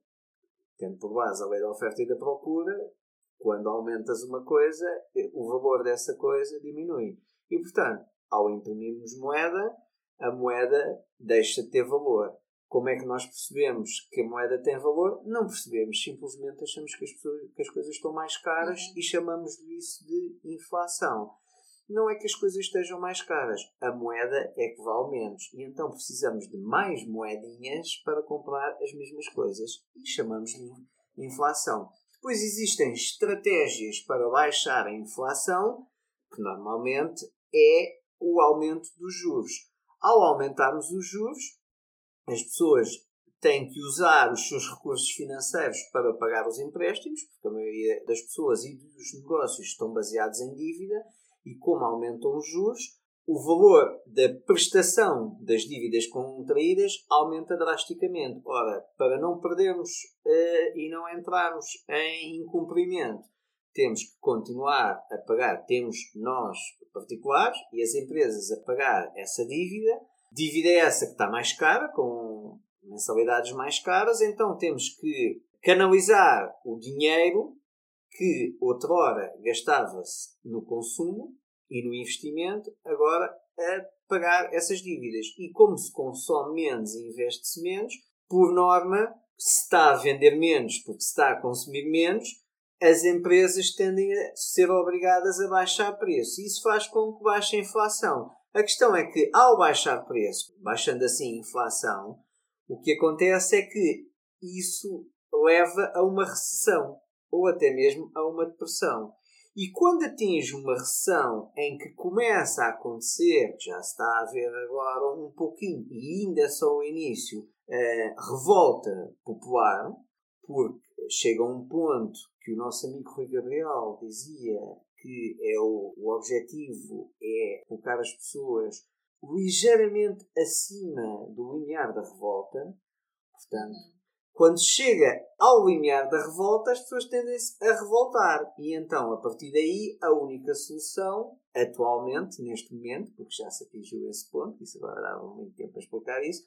tendo por base a lei da oferta e da procura, quando aumentas uma coisa, eh, o valor dessa coisa diminui. E, portanto, ao imprimirmos moeda, a moeda deixa de ter valor. Como é que nós percebemos que a moeda tem valor? Não percebemos, simplesmente achamos que as, pessoas- que as coisas estão mais caras Uhum. e chamamos isso de inflação. Não é que as coisas estejam mais caras, a moeda é que vale menos. E então precisamos de mais moedinhas para comprar as mesmas coisas e chamamos-lhe inflação. Depois existem estratégias para baixar a inflação, que normalmente é o aumento dos juros. Ao aumentarmos os juros, as pessoas têm que usar os seus recursos financeiros para pagar os empréstimos, porque a maioria das pessoas e dos negócios estão baseados em dívida, e como aumentam os juros, o valor da prestação das dívidas contraídas aumenta drasticamente. Ora, para não perdermos eh, e não entrarmos em incumprimento, temos que continuar a pagar, temos nós particulares e as empresas a pagar essa dívida. Dívida é essa que está mais cara, com mensalidades mais caras, então temos que canalizar o dinheiro que outrora gastava-se no consumo e no investimento, agora a pagar essas dívidas. E como se consome menos e investe-se menos, por norma, se está a vender menos porque se está a consumir menos, as empresas tendem a ser obrigadas a baixar preço. Isso faz com que baixe a inflação. A questão é que, ao baixar preço, baixando assim a inflação, o que acontece é que isso leva a uma recessão ou até mesmo a uma depressão. E quando atinge uma recessão em que começa a acontecer, já está a ver agora um pouquinho, e ainda é só o início, revolta popular, porque chega a um ponto que o nosso amigo Rui Gabriel dizia que é o, o objetivo é colocar as pessoas ligeiramente acima do limiar da revolta. Portanto, quando chega ao limiar da revolta, as pessoas tendem-se a revoltar. E então, a partir daí, a única solução, atualmente, neste momento, porque já se atingiu esse ponto, isso agora dava muito tempo a explicar isso,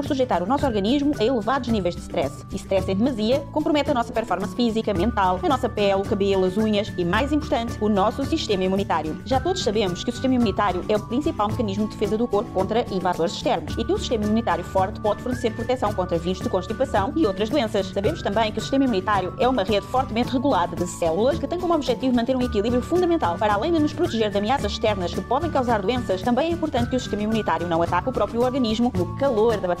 por sujeitar o nosso organismo a elevados níveis de stress. E stress em demasia compromete a nossa performance física, mental, a nossa pele, o cabelo, as unhas e, mais importante, o nosso sistema imunitário. Já todos sabemos que o sistema imunitário é o principal mecanismo de defesa do corpo contra invasores externos e que um sistema imunitário forte pode fornecer proteção contra vírus de constipação e outras doenças. Sabemos também que o sistema imunitário é uma rede fortemente regulada de células que tem como objetivo manter um equilíbrio fundamental. Para além de nos proteger de ameaças externas que podem causar doenças, também é importante que o sistema imunitário não ataque o próprio organismo no calor da batalha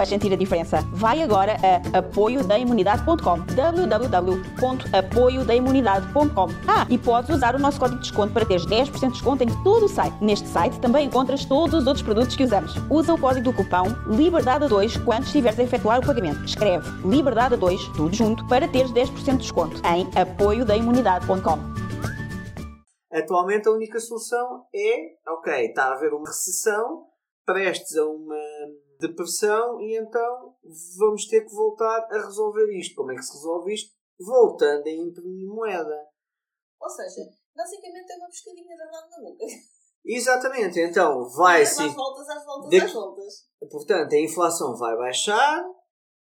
vais sentir a diferença. Vai agora a apoiodaimunidade.com www.apoiodaimunidade.com Ah, e podes usar o nosso código de desconto para teres 10% de desconto em todo o site. Neste site também encontras todos os outros produtos que usamos. Usa o código do cupão LIBERDADE2 quando estiveres a efetuar o pagamento. Escreve LIBERDADE2, tudo junto, para teres 10% de desconto em apoiodaimunidade.com Atualmente a única solução é, ok, está a haver uma recessão, prestes a uma depressão e então vamos ter que voltar a resolver isto. Como é que se resolve isto? Voltando a imprimir moeda. Ou seja, basicamente é uma pescadinha de verdade na boca. Exatamente, então vai-se. Às voltas, às voltas, de... às voltas. Portanto, a inflação vai baixar,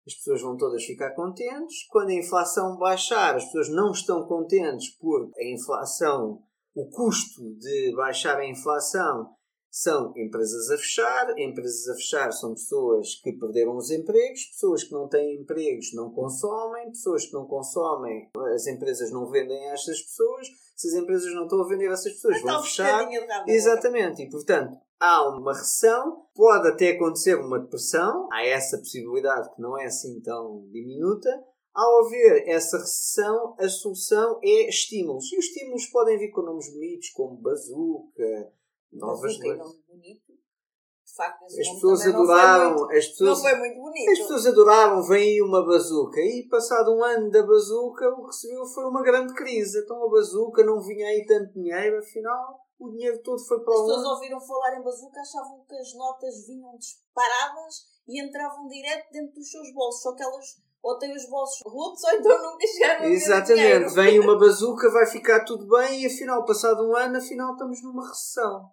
as pessoas vão todas ficar contentes. Quando a inflação baixar, as pessoas não estão contentes por a inflação, o custo de baixar a inflação são empresas a fechar, empresas a fechar são pessoas que perderam os empregos, pessoas que não têm empregos não consomem, pessoas que não consomem, as empresas não vendem a estas pessoas, se as empresas não estão a vender a essas pessoas, vão fechar. Exatamente, e portanto há uma recessão, pode até acontecer uma depressão, há essa possibilidade que não é assim tão diminuta. Ao haver essa recessão, a solução é estímulos. E os estímulos podem vir com nomes bonitos como bazuca, novas bonito. De facto, as pessoas adoraram. Não foi, muito, as pessoas, não foi muito bonito. As pessoas adoraram, vem aí uma bazuca. E passado um ano da bazuca, o que se viu foi uma grande crise. Então a bazuca não vinha aí tanto dinheiro, afinal o dinheiro todo foi para As pessoas ouviram falar em bazuca, achavam que as notas vinham disparadas e entravam direto dentro dos seus bolsos. Só que elas ou têm os bolsos rotos ou então nunca chegaram a Exatamente, vem uma bazuca, vai ficar tudo bem e afinal, passado um ano, afinal estamos numa recessão.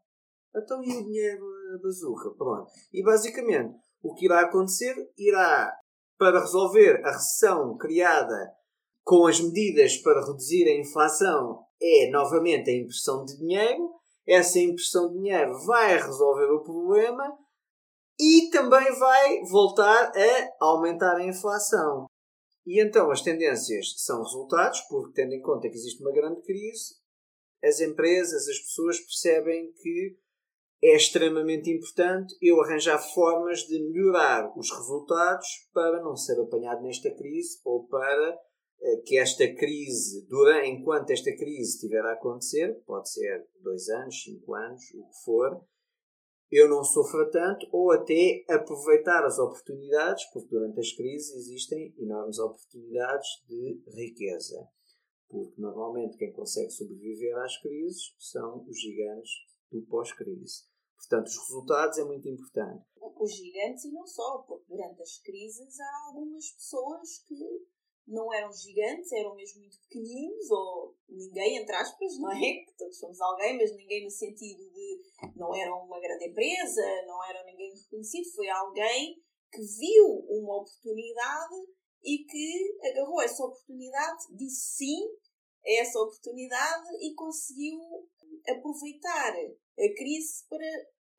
Então e o dinheiro, a bazuca? Pronto. E basicamente, o que irá acontecer irá, para resolver a recessão criada com as medidas para reduzir a inflação, é novamente a impressão de dinheiro. Essa impressão de dinheiro vai resolver o problema e também vai voltar a aumentar a inflação. E então as tendências são resultados, porque tendo em conta que existe uma grande crise, as empresas, as pessoas percebem que é extremamente importante eu arranjar formas de melhorar os resultados para não ser apanhado nesta crise ou para eh, que esta crise, durante, enquanto esta crise estiver a acontecer, pode ser dois anos, cinco anos, o que for, eu não sofra tanto ou até aproveitar as oportunidades, porque durante as crises existem enormes oportunidades de riqueza. Porque normalmente quem consegue sobreviver às crises são os gigantes do pós-crise. Portanto, os resultados é muito importante. Os gigantes e não só, porque durante as crises há algumas pessoas que não eram gigantes, eram mesmo muito pequeninos, ou ninguém, entre aspas, não é? Que todos somos alguém, mas ninguém no sentido de não eram uma grande empresa, não eram ninguém reconhecido, foi alguém que viu uma oportunidade e que agarrou essa oportunidade, disse sim a essa oportunidade e conseguiu aproveitar a crise para.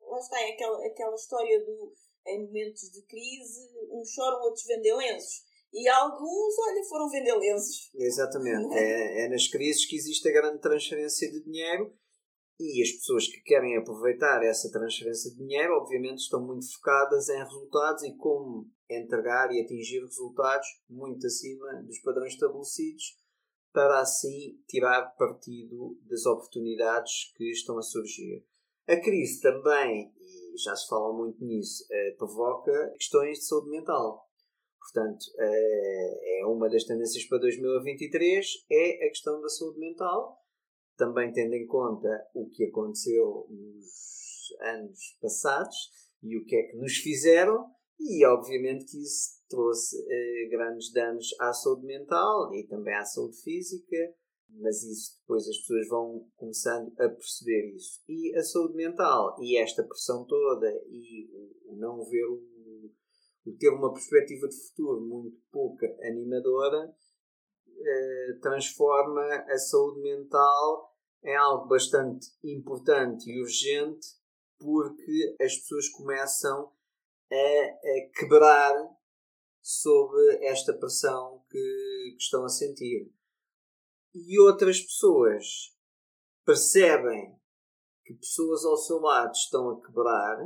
Lá está, é aquela, aquela história do em momentos de crise, uns choram, outros vendem lenços e alguns, olha, foram vender lenços. Exatamente. É, é nas crises que existe a grande transferência de dinheiro e as pessoas que querem aproveitar essa transferência de dinheiro, obviamente, estão muito focadas em resultados e como entregar e atingir resultados muito acima dos padrões estabelecidos para assim tirar partido das oportunidades que estão a surgir. A crise também, e já se fala muito nisso, eh, provoca questões de saúde mental. Portanto, eh, é uma das tendências para 2023 é a questão da saúde mental, também tendo em conta o que aconteceu nos anos passados e o que é que nos fizeram, e obviamente que isso trouxe eh, grandes danos à saúde mental e também à saúde física, mas isso depois as pessoas vão começando a perceber isso. E a saúde mental e esta pressão toda e o não ver o ter uma perspectiva de futuro muito pouca animadora eh, transforma a saúde mental em algo bastante importante e urgente porque as pessoas começam a, a quebrar sob esta pressão que, que estão a sentir. E outras pessoas percebem que pessoas ao seu lado estão a quebrar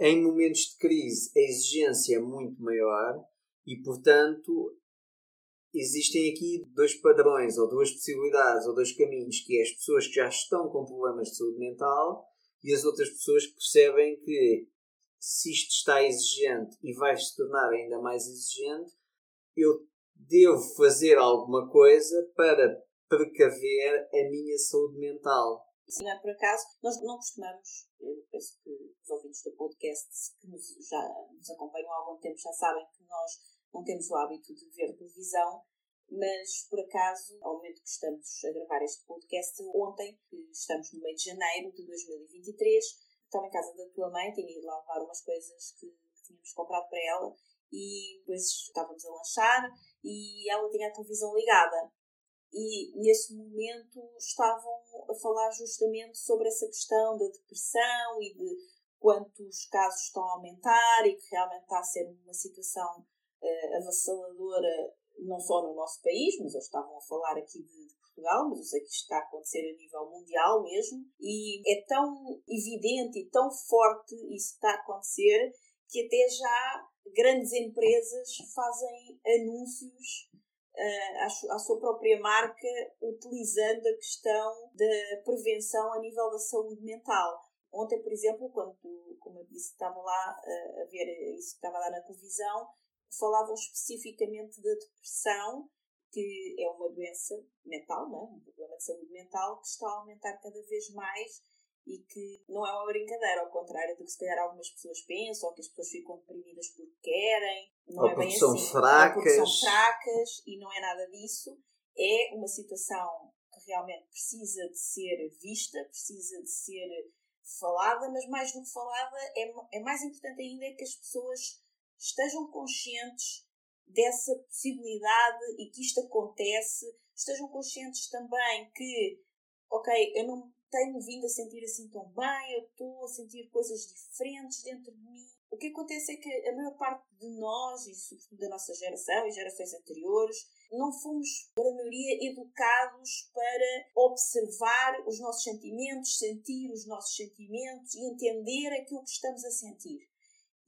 em momentos de crise a exigência é muito maior e, portanto, existem aqui dois padrões, ou duas possibilidades, ou dois caminhos, que é as pessoas que já estão com problemas de saúde mental e as outras pessoas que percebem que se isto está exigente e vai se tornar ainda mais exigente, eu devo fazer alguma coisa para precaver a minha saúde mental. Se não é por acaso, nós não costumamos, eu penso que os ouvintes do podcast que nos, já nos acompanham há algum tempo já sabem que nós não temos o hábito de ver televisão, mas por acaso, ao momento que estamos a gravar este podcast, ontem, que estamos no meio de janeiro de 2023, estava em casa da tua mãe, tinha ido lá levar umas coisas que tínhamos comprado para ela e depois estávamos a lanchar e ela tinha a televisão ligada. E nesse momento estavam a falar justamente sobre essa questão da depressão e de quantos casos estão a aumentar e que realmente está a ser uma situação uh, avassaladora não só no nosso país, mas eles estavam a falar aqui de, de, Portugal, mas eu sei que isto está a acontecer a nível mundial mesmo, e é tão evidente e tão forte isso que está a acontecer que até já grandes empresas fazem anúncios uh, à, sua própria marca, utilizando a questão da prevenção a nível da saúde mental. Ontem, por exemplo, quando, como eu disse, estava lá uh, a ver isso que estava lá na televisão, falavam especificamente da depressão, que é uma doença mental, não é? um problema de saúde mental, que está a aumentar cada vez mais e que não é uma brincadeira, ao contrário do que se calhar algumas pessoas pensam, ou que as pessoas ficam deprimidas porque querem, não ou é bem são assim. Fracas. Ou porque são fracas e não é nada disso. É uma situação que realmente precisa de ser vista, precisa de ser falada, mas mais do que falada, é, é mais importante ainda é que as pessoas estejam conscientes dessa possibilidade e que isto acontece, estejam conscientes também que, ok, eu não tenho vindo a sentir assim tão bem, eu estou a sentir coisas diferentes dentro de mim. O que acontece é que a maior parte de nós, e sobretudo da nossa geração e gerações anteriores, não fomos, para a maioria, educados para observar os nossos sentimentos, sentir os nossos sentimentos e entender aquilo que estamos a sentir.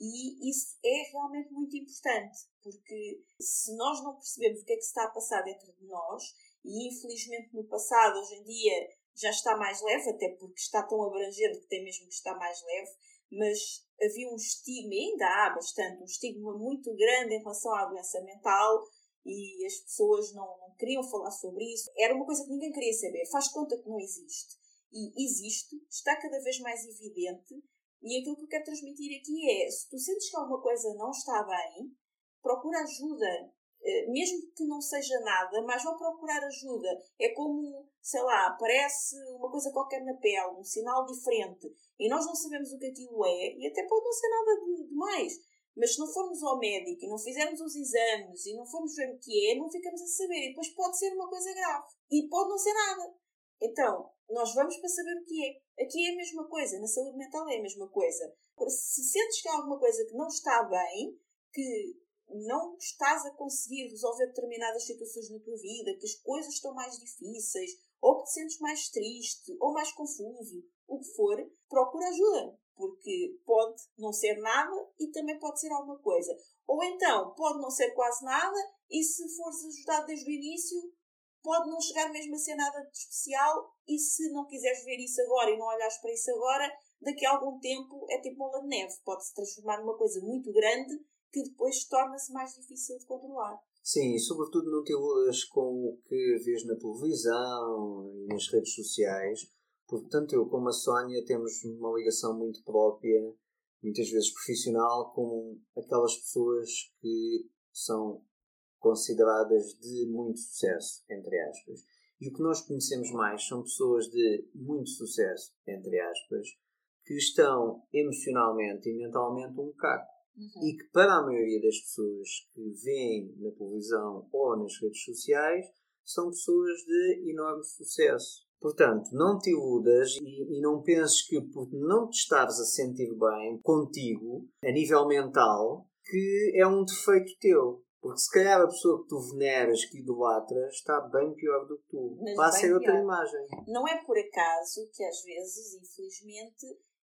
E isso é realmente muito importante, porque se nós não percebemos o que é que está a passar dentro de nós, e infelizmente no passado, hoje em dia, já está mais leve, até porque está tão abrangente que tem mesmo que estar mais leve, mas havia um estigma, ainda há bastante, um estigma muito grande em relação à doença mental e as pessoas não, não queriam falar sobre isso. Era uma coisa que ninguém queria saber. Faz conta que não existe. E existe, está cada vez mais evidente e aquilo que eu quero transmitir aqui é: se tu sentes que alguma coisa não está bem, procura ajuda. Eh, mesmo que não seja nada, mas vão procurar ajuda. É como, sei lá, aparece uma coisa qualquer na pele, um sinal diferente, e nós não sabemos o que aquilo é, e até pode não ser nada de, mais. Mas se não formos ao médico e não fizermos os exames e não formos ver o que é, não ficamos a saber. E depois pode ser uma coisa grave. E pode não ser nada. Então, nós vamos para saber o que é. Aqui é a mesma coisa, na saúde mental é a mesma coisa. Se sentes que há alguma coisa que não está bem, que não estás a conseguir resolver determinadas situações na tua vida, que as coisas estão mais difíceis, ou que te sentes mais triste, ou mais confuso, o que for, procura ajuda. Porque pode não ser nada e também pode ser alguma coisa. Ou então, pode não ser quase nada e se fores ajudado desde o início, pode não chegar mesmo a ser nada de especial e se não quiseres ver isso agora e não olhares para isso agora, daqui a algum tempo é tipo bola de neve. Pode se transformar numa coisa muito grande que depois torna-se mais difícil de controlar. Sim, e sobretudo não te iludas com o que vês na televisão e nas redes sociais, porque tanto eu como a Sónia temos uma ligação muito própria, muitas vezes profissional, com aquelas pessoas que são consideradas de muito sucesso, entre aspas. E o que nós conhecemos mais são pessoas de muito sucesso, entre aspas, que estão emocionalmente e mentalmente um caco. Uhum. E que para a maioria das pessoas que veem na televisão ou nas redes sociais são pessoas de enorme sucesso. Portanto, não te iludas e, e, não penses que por não te estares a sentir bem contigo, a nível mental, que é um defeito teu. Porque se calhar a pessoa que tu veneras, que idolatras, está bem pior do que tu. Mas Vai ser outra imagem. Não é por acaso que às vezes, infelizmente,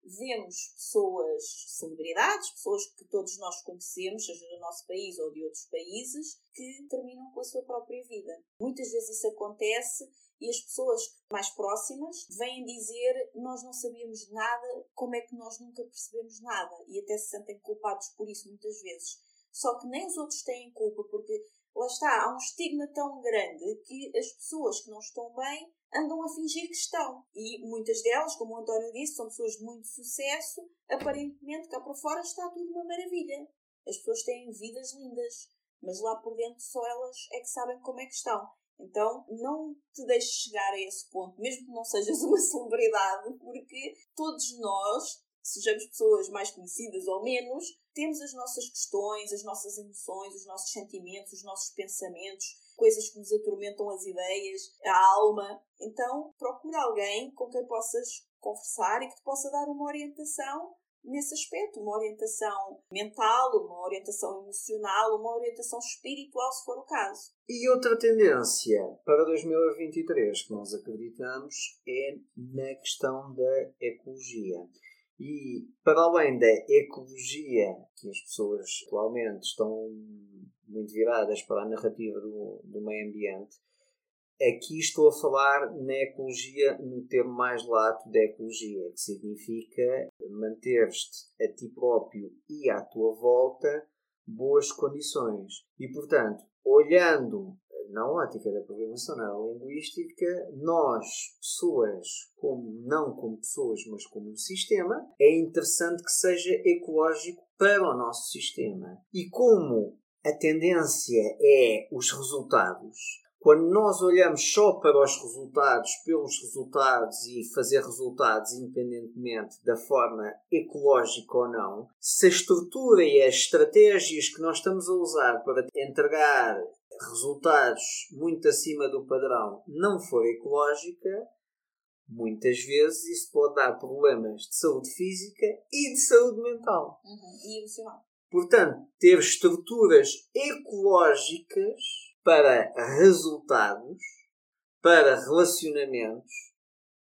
vemos pessoas, celebridades, pessoas que todos nós conhecemos, seja do nosso país ou de outros países, que terminam com a sua própria vida. Muitas vezes isso acontece e as pessoas mais próximas vêm dizer nós não sabíamos nada, como é que nós nunca percebemos nada e até se sentem culpados por isso muitas vezes. Só que nem os outros têm culpa porque lá está, há um estigma tão grande que as pessoas que não estão bem andam a fingir que estão. E muitas delas, como o António disse, são pessoas de muito sucesso, aparentemente cá para fora está tudo uma maravilha. As pessoas têm vidas lindas, mas lá por dentro só elas é que sabem como é que estão. Então, não te deixes chegar a esse ponto, mesmo que não sejas uma celebridade, porque todos nós, sejamos pessoas mais conhecidas ou menos, temos as nossas questões, as nossas emoções, os nossos sentimentos, os nossos pensamentos, coisas que nos atormentam as ideias, a alma. Então, procura alguém com quem possas conversar e que te possa dar uma orientação nesse aspecto, uma orientação mental, uma orientação emocional, uma orientação espiritual, se for o caso. E outra tendência para 2023 que nós acreditamos é na questão da ecologia. E para além da ecologia, que as pessoas atualmente estão muito viradas para a narrativa do, do meio ambiente, aqui estou a falar na ecologia, no termo mais lato da ecologia, que significa manter-te a ti próprio e à tua volta boas condições. E portanto, olhando na ótica da programação neurolinguística, nós, pessoas, como, não como pessoas, mas como um sistema, é interessante que seja ecológico para o nosso sistema. E como a tendência é os resultados, quando nós olhamos só para os resultados, pelos resultados e fazer resultados independentemente da forma ecológica ou não, se a estrutura e as estratégias que nós estamos a usar para entregar resultados muito acima do padrão não for ecológica, muitas vezes isso pode dar problemas de saúde física e de saúde mental. Uhum. E emocional. Portanto, ter estruturas ecológicas para resultados, para relacionamentos,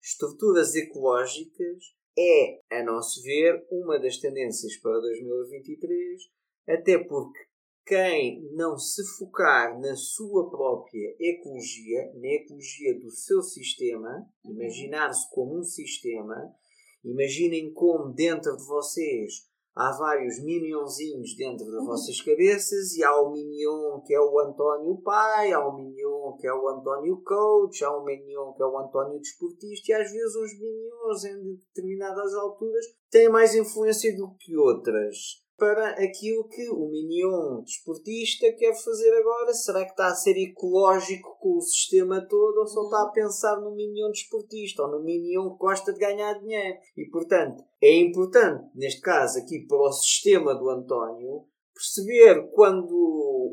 estruturas ecológicas é, a nosso ver, uma das tendências para 2023, até porque quem não se focar na sua própria ecologia, na ecologia do seu sistema, imaginar-se como um sistema, imaginem como dentro de vocês há vários minionzinhos dentro das vossas cabeças e há o minion que é o António pai, há o minion que é o António coach, há o minion que é o António desportista e às vezes uns minions em determinadas alturas têm mais influência do que outras para aquilo que o Minion desportista quer fazer agora. Será que está a ser ecológico com o sistema todo ou só está a pensar no Minion desportista ou no Minion que gosta de ganhar dinheiro? E portanto, é importante, neste caso aqui para o sistema do António, perceber quando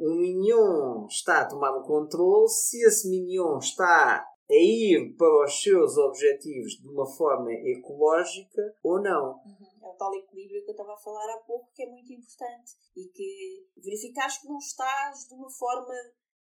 um Minion está a tomar o controle, se esse Minion está a ir para os seus objetivos de uma forma ecológica ou não. Uhum o tal equilíbrio que eu estava a falar há pouco, que é muito importante e que verificares que não estás de uma forma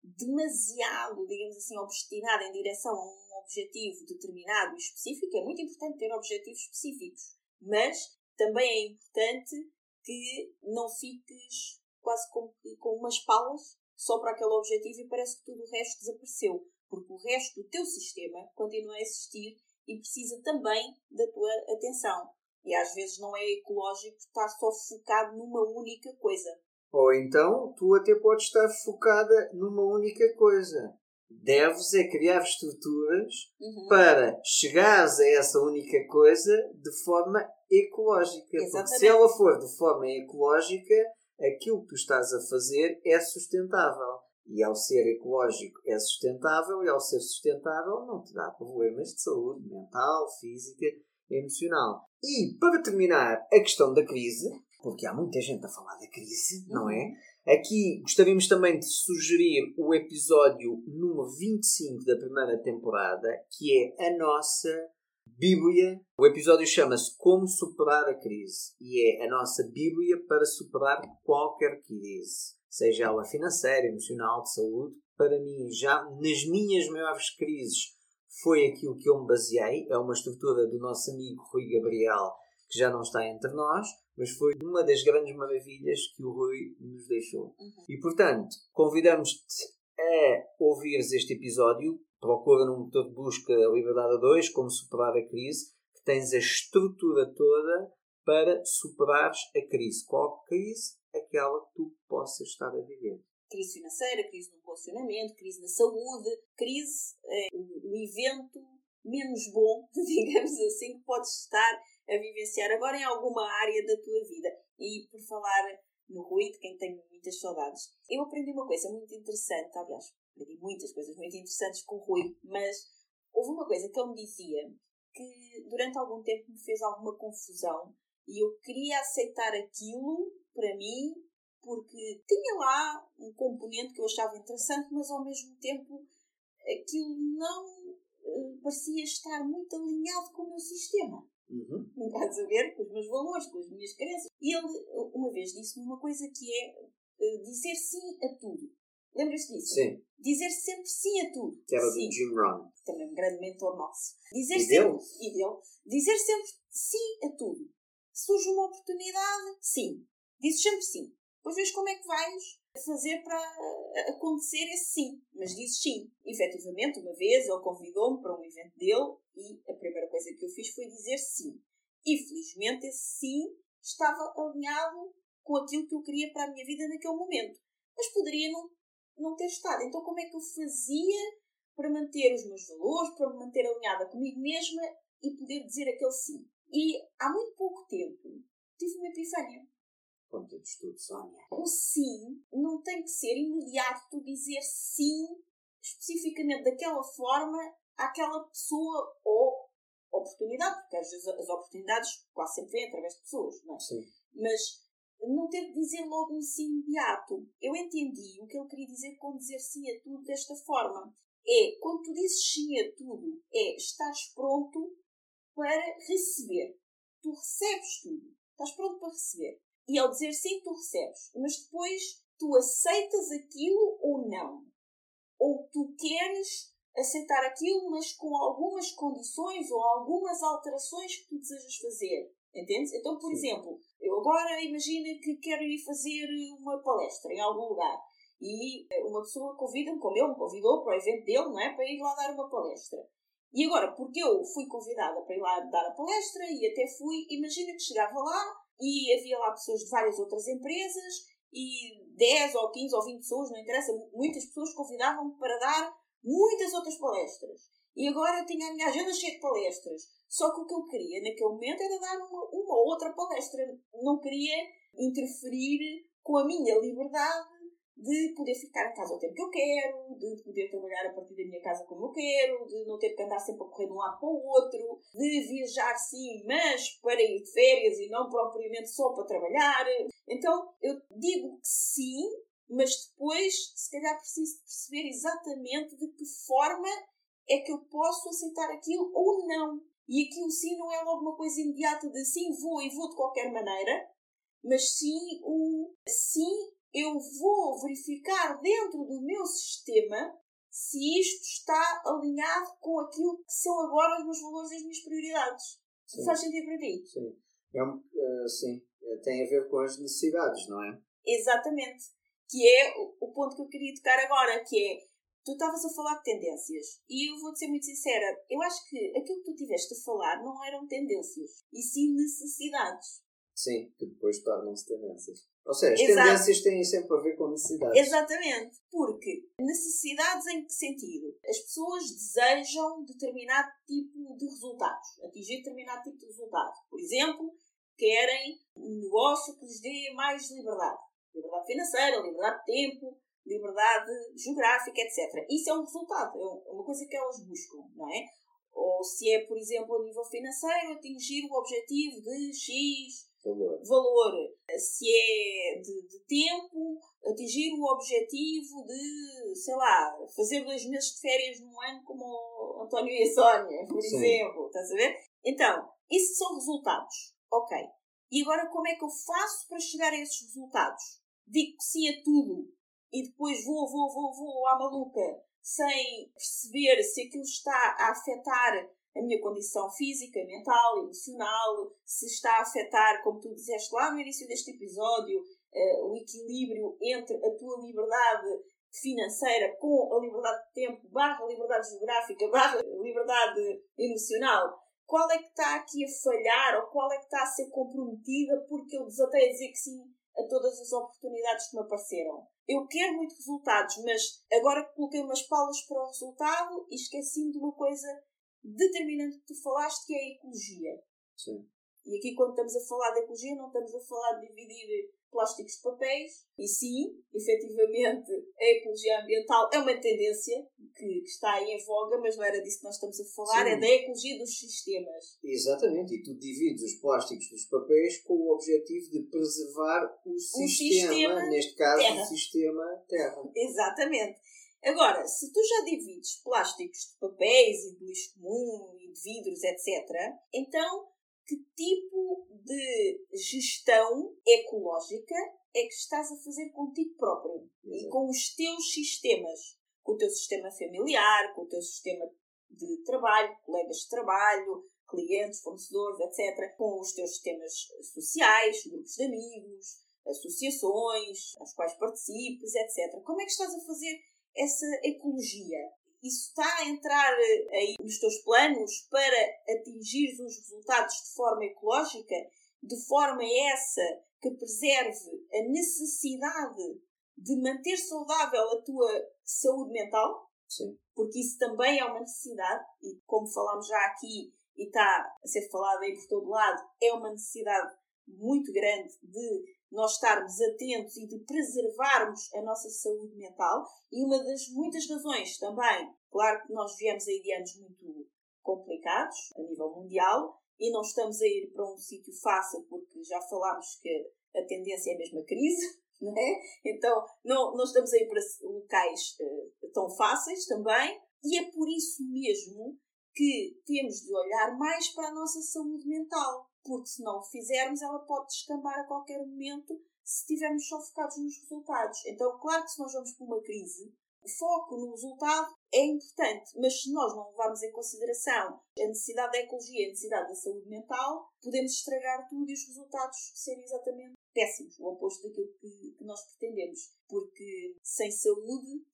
demasiado, digamos assim, obstinada em direção a um objetivo determinado e específico. É muito importante ter objetivos específicos, mas também é importante que não fiques quase com, com umas palas só para aquele objetivo e parece que tudo o resto desapareceu, porque o resto do teu sistema continua a existir e precisa também da tua atenção. E às vezes não é ecológico estar só focado numa única coisa. Ou então tu até podes estar focada numa única coisa. Deves é criar estruturas uhum. para chegares a essa única coisa de forma ecológica. Exatamente. Porque se ela for de forma ecológica, aquilo que tu estás a fazer é sustentável. E ao ser ecológico é sustentável, e ao ser sustentável não te dá problemas de saúde mental, física emocional. E para terminar a questão da crise, porque há muita gente a falar da crise, não é? Aqui gostaríamos também de sugerir o episódio número 25 da primeira temporada, que é a nossa Bíblia. O episódio chama-se Como Superar a Crise e é a nossa Bíblia para superar qualquer crise, seja ela financeira, emocional, de saúde. Para mim, já nas minhas maiores crises, foi aquilo que eu me baseei. É uma estrutura do nosso amigo Rui Gabriel, que já não está entre nós, mas foi uma das grandes maravilhas que o Rui nos deixou. Uhum. E portanto, convidamos-te a ouvires este episódio. Procura no motor de busca Liberdade a 2, como superar a crise, que tens a estrutura toda para superares a crise. Qual crise? Aquela que tu possas estar a viver crise financeira, crise no relacionamento, crise na saúde, crise é evento menos bom, digamos assim, que podes estar a vivenciar agora em alguma área da tua vida. E por falar no Rui, de quem tenho muitas saudades, eu aprendi uma coisa muito interessante, aliás, aprendi muitas coisas muito interessantes com o Rui, mas houve uma coisa que ele me dizia que durante algum tempo me fez alguma confusão e eu queria aceitar aquilo para mim porque tinha lá um componente que eu achava interessante, mas ao mesmo tempo aquilo não uh, parecia estar muito alinhado com o meu sistema. Uhum. Estás a ver? Com os meus valores, com as minhas crenças. E ele, uma vez, disse-me uma coisa que é uh, dizer sim a tudo. Lembras-te disso? Sim. Dizer sempre sim a tudo. Que era sim. do Jim Rohn. Também um grande mentor nosso. Dizer E sempre, dele? E dele. Dizer sempre sim a tudo. Surge uma oportunidade, sim. Dizes sempre sim. Depois vês como é que vais fazer para acontecer esse sim. Mas dizes sim. Efetivamente, uma vez ele convidou-me para um evento dele e a primeira coisa que eu fiz foi dizer sim. E felizmente esse sim estava alinhado com aquilo que eu queria para a minha vida naquele momento. Mas poderia não, não ter estado. Então, como é que eu fazia para manter os meus valores, para me manter alinhada comigo mesma e poder dizer aquele sim? E há muito pouco tempo tive uma epifânia. Conta-nos tudo, Sónia. O sim não tem que ser imediato dizer sim especificamente daquela forma àquela pessoa ou oportunidade, porque às vezes as oportunidades quase sempre vêm através de pessoas, não é? Sim. Mas não ter de dizer logo um sim imediato. Eu entendi o que ele queria dizer com dizer sim a tudo desta forma. É, quando tu dizes sim a tudo, é estás pronto para receber. Tu recebes tudo. Estás pronto para receber. E ao dizer sim, tu recebes. Mas depois tu aceitas aquilo ou não. Ou tu queres aceitar aquilo, mas com algumas condições ou algumas alterações que tu desejas fazer. Entendes? Então, por Sim. exemplo, eu agora imagino que quero ir fazer uma palestra em algum lugar e uma pessoa convida-me, como ele me convidou para o evento dele, não é? Para ir lá dar uma palestra. E agora, porque eu fui convidada para ir lá dar a palestra e até fui, imagina que chegava lá e havia lá pessoas de várias outras empresas e 10 ou 15 ou 20 pessoas, não interessa, muitas pessoas convidavam-me para dar muitas outras palestras. E agora eu tinha a minha agenda cheia de palestras. Só que o que eu queria naquele momento era dar uma, uma outra palestra. Não queria interferir com a minha liberdade de poder ficar em casa o tempo que eu quero, de poder trabalhar a partir da minha casa como eu quero, de não ter que andar sempre a correr de um lado para o outro, de viajar sim, mas para ir de férias e não propriamente só para trabalhar. Então eu digo que sim, mas depois se calhar preciso perceber exatamente de que forma é que eu posso aceitar aquilo ou não. E aqui o sim não é logo uma coisa imediata de sim, vou e vou de qualquer maneira, mas sim o sim, eu vou verificar dentro do meu sistema se isto está alinhado com aquilo que são agora os meus valores e as minhas prioridades. Sim. Faz sentido para ti? Sim. É um, uh, sim. Tem a ver com as necessidades, não é? Exatamente. Que é o, ponto que eu queria tocar agora, que é tu estavas a falar de tendências e eu vou-te ser muito sincera, eu acho que aquilo que tu tiveste a falar não eram tendências, e sim necessidades. Sim, que depois tornam-se tendências. Ou seja, as Exato. tendências têm sempre a ver com necessidades. Exatamente. Porque necessidades em que sentido? As pessoas desejam determinado tipo de resultados, atingir determinado tipo de resultado. Por exemplo, querem um negócio que lhes dê mais liberdade. Liberdade financeira, liberdade de tempo, liberdade geográfica, etc. Isso é um resultado, é uma coisa que elas buscam, não é? Ou se é, por exemplo, a nível financeiro, atingir o objetivo de X valor. valor. Se é de, de tempo, atingir o objetivo de, sei lá, fazer dois meses de férias num ano como o António e a Sónia, por Sim. exemplo. Estás a ver? Então, isso são resultados. Ok. E agora como é que eu faço para chegar a esses resultados? Digo que sim a tudo e depois vou, vou, vou, vou à maluca sem perceber se aquilo está a afetar a minha condição física, mental, emocional, se está a afetar, como tu disseste lá no início deste episódio, uh, o equilíbrio entre a tua liberdade financeira com a liberdade de tempo, barra liberdade geográfica, barra liberdade emocional. Qual é que está aqui a falhar ou qual é que está a ser comprometida porque eu desatei a dizer que sim a todas as oportunidades que me apareceram? eu quero muito resultados, mas agora coloquei umas palas para o resultado e esqueci-me de uma coisa determinante que tu falaste, que é a ecologia. Sim. E aqui, quando estamos a falar de ecologia, não estamos a falar de dividir plásticos de papéis. E sim, efetivamente, a ecologia ambiental é uma tendência que, que está aí em voga, mas não era disso que nós estamos a falar, sim. é da ecologia dos sistemas. Exatamente, e tu divides os plásticos dos papéis com o objetivo de preservar o, o sistema, sistema, neste caso, terra. o sistema Terra. Exatamente. Agora, se tu já divides plásticos de papéis e de lixo comum e de vidros, etc., então que tipo de gestão ecológica é que estás a fazer contigo próprio Exato. e com os teus sistemas, com o teu sistema familiar, com o teu sistema de trabalho, colegas de trabalho, clientes, fornecedores, etc., com os teus sistemas sociais, grupos de amigos, associações às quais participes, etc. Como é que estás a fazer essa ecologia? isso está a entrar eh, aí nos teus planos para atingir os resultados de forma ecológica, de forma essa que preserve a necessidade de manter saudável a tua saúde mental, Sim. porque isso também é uma necessidade, e como falámos já aqui e está a ser falado aí por todo lado, é uma necessidade muito grande de nós estarmos atentos e de preservarmos a nossa saúde mental. E uma das muitas razões também, claro que nós viemos aí de anos muito complicados a nível mundial e não estamos a ir para um sítio fácil porque já falámos que a tendência é a mesma crise, não é? Então não, não estamos a ir para locais uh, tão fáceis também e é por isso mesmo que temos de olhar mais para a nossa saúde mental porque se não o fizermos, ela pode descambar a qualquer momento se estivermos só focados nos resultados. Então, claro que se nós vamos para uma crise, o foco no resultado é importante, mas se nós não levarmos em consideração a necessidade da ecologia e a necessidade da saúde mental, podemos estragar tudo e os resultados serem exatamente péssimos, o oposto daquilo que, que nós pretendemos. Porque sem saúde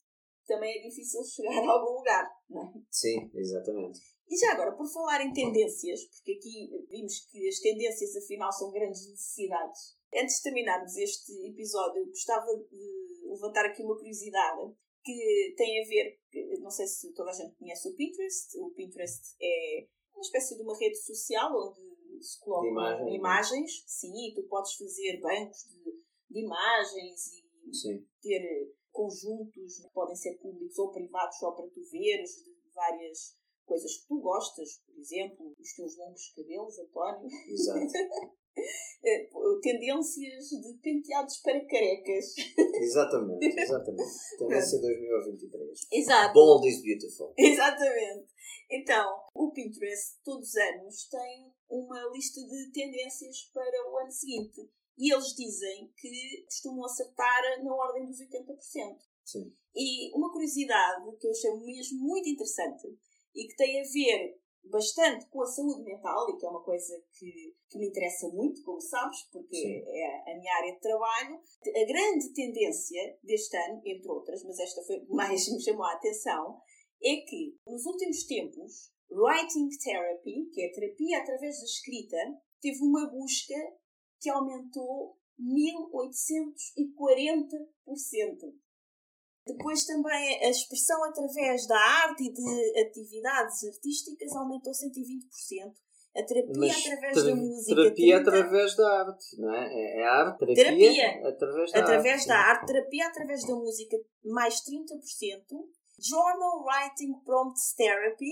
também é difícil chegar a algum lugar, não é? Sim, exatamente. E já agora, por falar em tendências, porque aqui vimos que as tendências afinal são grandes necessidades. Antes de terminarmos este episódio, gostava de levantar aqui uma curiosidade que tem a ver, não sei se toda a gente conhece o Pinterest. O Pinterest é uma espécie de uma rede social onde se colocam imagens, é? imagens sim, e tu podes fazer bancos de, de imagens e sim. ter conjuntos que podem ser públicos ou privados só para tu veres, de várias coisas que tu gostas, por exemplo, os teus longos cabelos, António. Exato. Eh, tendências de penteados para carecas. Exatamente, exatamente. Tendência 2023. Exato. Bold is beautiful. Exatamente. Então, o Pinterest, todos os anos, tem uma lista de tendências para o ano seguinte. E eles dizem que costumam acertar na ordem dos 80%. Sim. E uma curiosidade que eu achei mesmo muito interessante e que tem a ver bastante com a saúde mental, e que é uma coisa que, que me interessa muito, como sabes, porque Sim. é a minha área de trabalho. A grande tendência deste ano, entre outras, mas esta foi mais me chamou a atenção, é que nos últimos tempos, Writing Therapy, que é terapia através da escrita, teve uma busca que aumentou 1840%. Depois também a expressão através da arte e de atividades artísticas aumentou 120%. A terapia Mas através ter- da música. Terapia 30%. através da arte, não é? É, é arte, terapia, Terapia. através da através arte. da arte, terapia através da música, mais 30%. Journal Writing Prompts Therapy.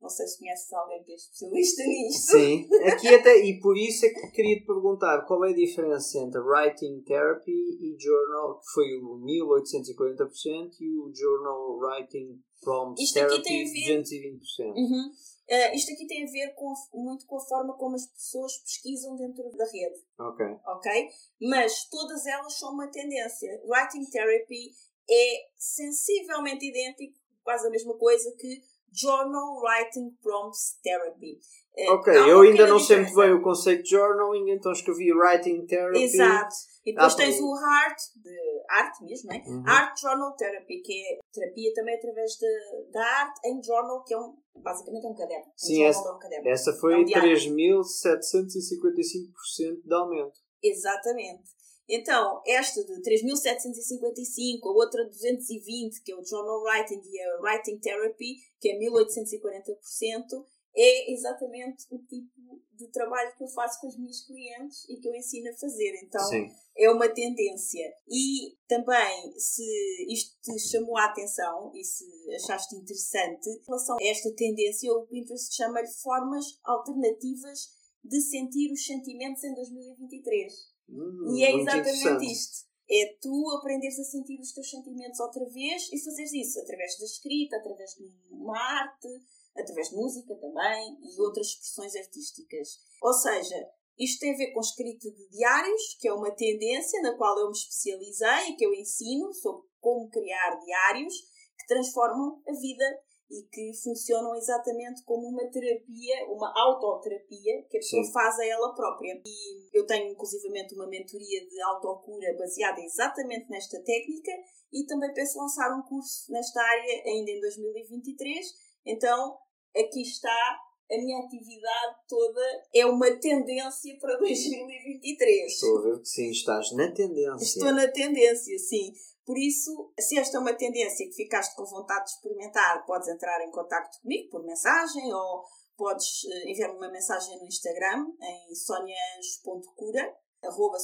Não sei se conheces alguém que é especialista nisto. Sim, aqui até, e por isso é que queria te perguntar qual é a diferença entre Writing Therapy e Journal, que foi o 1840%, e o Journal Writing Prompt Isto aqui Therapy tem a ver- 220%. Uhum. Uh, isto aqui tem a ver com, muito com a forma como as pessoas pesquisam dentro da rede, Ok. ok? Mas todas elas são uma tendência. Writing Therapy é sensivelmente idêntico, quase a mesma coisa que Journal Writing Prompts Therapy. Uh, Ok, há eu ainda não sei muito bem o conceito de journaling, então escrevi Writing Therapy. Exato. E depois Ah, tens o Heart, de arte mesmo, não é? Uhum. Art Journal Therapy, que é terapia também através de, da arte em journal, que é um, basicamente é um caderno. Um Sim, essa- é um caderno. Essa É foi um diário. 3.755% de aumento. Exatamente. Então, esta de 3.755, a outra de 220, que é o Journal Writing e a Writing Therapy, que é 1.840%, é exatamente o tipo de trabalho que eu faço com os meus clientes e que eu ensino a fazer. Então, Sim. é uma tendência. E também, se isto te chamou a atenção e se achaste interessante, em relação a esta tendência, o Pinterest chama-lhe formas alternativas de sentir os sentimentos em 2023. Hum, E é muito exatamente isto. É tu aprenderes a sentir os teus sentimentos outra vez e fazeres isso através da escrita, através de uma arte, através de música também e outras expressões artísticas. Ou seja, isto tem a ver com escrita de diários, que é uma tendência na qual eu me especializei e que eu ensino sobre como criar diários que transformam a vida e que funcionam exatamente como uma terapia, uma autoterapia que a pessoa Sim. faz a ela própria. E eu tenho inclusivamente uma mentoria de autocura baseada exatamente nesta técnica e também penso lançar um curso nesta área ainda em 2023. Então, aqui está a minha atividade toda é uma tendência para 2023. Estou a ver que sim, estás na tendência. Estou na tendência, sim. Por isso, se esta é uma tendência que ficaste com vontade de experimentar, podes entrar em contato comigo por mensagem ou podes eh, enviar-me uma mensagem no Instagram em sonianjo.cura, arroba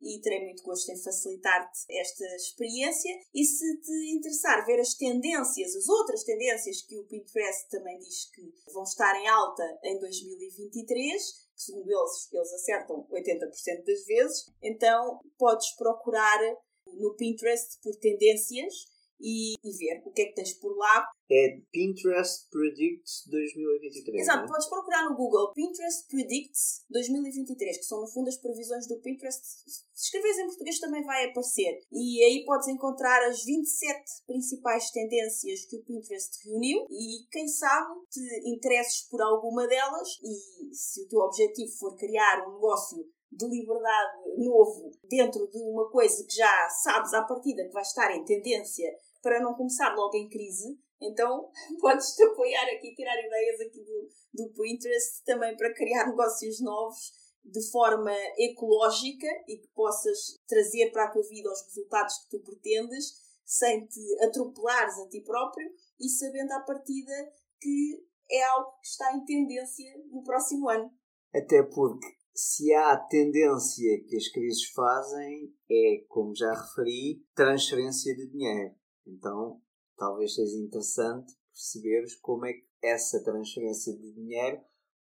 e terei muito gosto em facilitar-te esta experiência. E se te interessar ver as tendências, as outras tendências que o Pinterest também diz que vão estar em alta em 2023, que segundo eles, eles acertam 80% das vezes, então podes procurar no Pinterest por tendências e, e, ver o que é que tens por lá. É Pinterest Predicts 2023. Exato, é? podes procurar no Google Pinterest Predicts 2023, que são no fundo as previsões do Pinterest. Se escreveres em português também vai aparecer. E aí podes encontrar as 27 principais tendências que o Pinterest reuniu e quem sabe te interesses por alguma delas e se o teu objetivo for criar um negócio de liberdade novo dentro de uma coisa que já sabes à partida que vai estar em tendência para não começar logo em crise. Então, podes-te apoiar aqui, tirar ideias aqui do, do Pinterest também para criar negócios novos de forma ecológica e que possas trazer para a tua vida os resultados que tu pretendes sem te atropelares a ti próprio e sabendo à partida que é algo que está em tendência no próximo ano. Até porque se há tendência que as crises fazem é, como já referi, transferência de dinheiro. Então, talvez seja interessante perceberes como é que essa transferência de dinheiro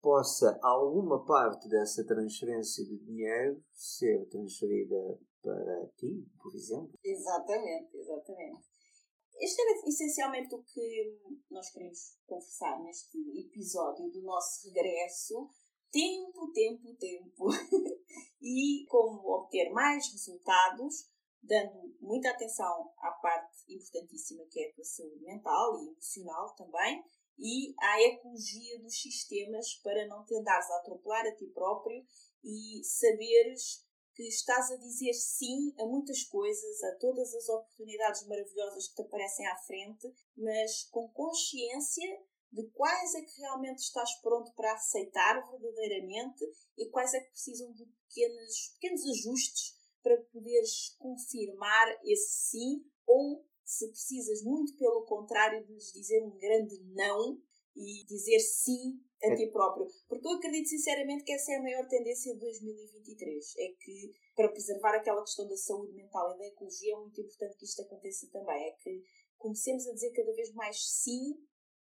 possa, alguma parte dessa transferência de dinheiro, ser transferida para ti, por exemplo. Exatamente, exatamente. Este era essencialmente o que nós queremos conversar neste episódio do nosso regresso. Tempo, tempo, tempo. e como obter mais resultados dando muita atenção à parte importantíssima que é a tua saúde mental e emocional também e à ecologia dos sistemas para não te andares a atropelar a ti próprio e saberes que estás a dizer sim a muitas coisas, a todas as oportunidades maravilhosas que te aparecem à frente, mas com consciência de quais é que realmente estás pronto para aceitar verdadeiramente e quais é que precisam de pequenos, pequenos ajustes para poderes confirmar esse sim, ou se precisas muito pelo contrário de lhes dizer um grande não e dizer sim a é. ti próprio. Porque eu acredito sinceramente que essa é a maior tendência de 2023. É que para preservar aquela questão da saúde mental e da ecologia é muito importante que isto aconteça também. É que comecemos a dizer cada vez mais sim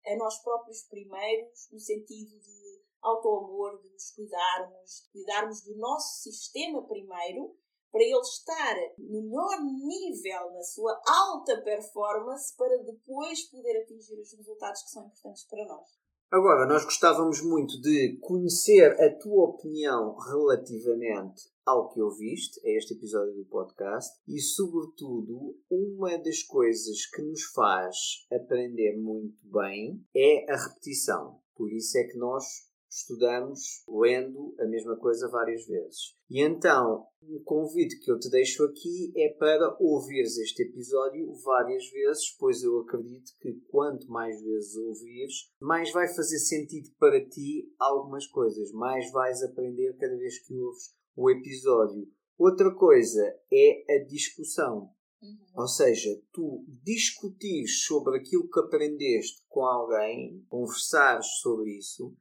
a nós próprios primeiros, no sentido de auto-amor, de nos cuidarmos, de cuidarmos do nosso sistema primeiro para ele estar no melhor nível, na sua alta performance, para depois poder atingir os resultados que são importantes para nós. Agora, nós gostávamos muito de conhecer a tua opinião relativamente ao que ouviste, a este episódio do podcast, e, sobretudo, uma das coisas que nos faz aprender muito bem é a repetição. Por isso é que nós estudamos lendo a mesma coisa várias vezes. E então, o convite que eu te deixo aqui é para ouvires este episódio várias vezes, pois eu acredito que quanto mais vezes ouvires, mais vai fazer sentido para ti algumas coisas, mais vais aprender cada vez que ouves o episódio. Outra coisa é a discussão. Uhum. Ou seja, tu discutires sobre aquilo que aprendeste com alguém, conversares sobre isso,